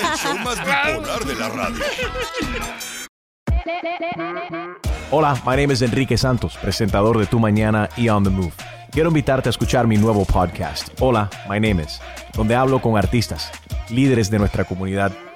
el show más bipolar de la radio. Hola, my name is Enrique Santos, presentador de Tu Mañana y On the Move. Quiero invitarte a escuchar mi nuevo podcast, Hola, my name is, donde hablo con artistas, líderes de nuestra comunidad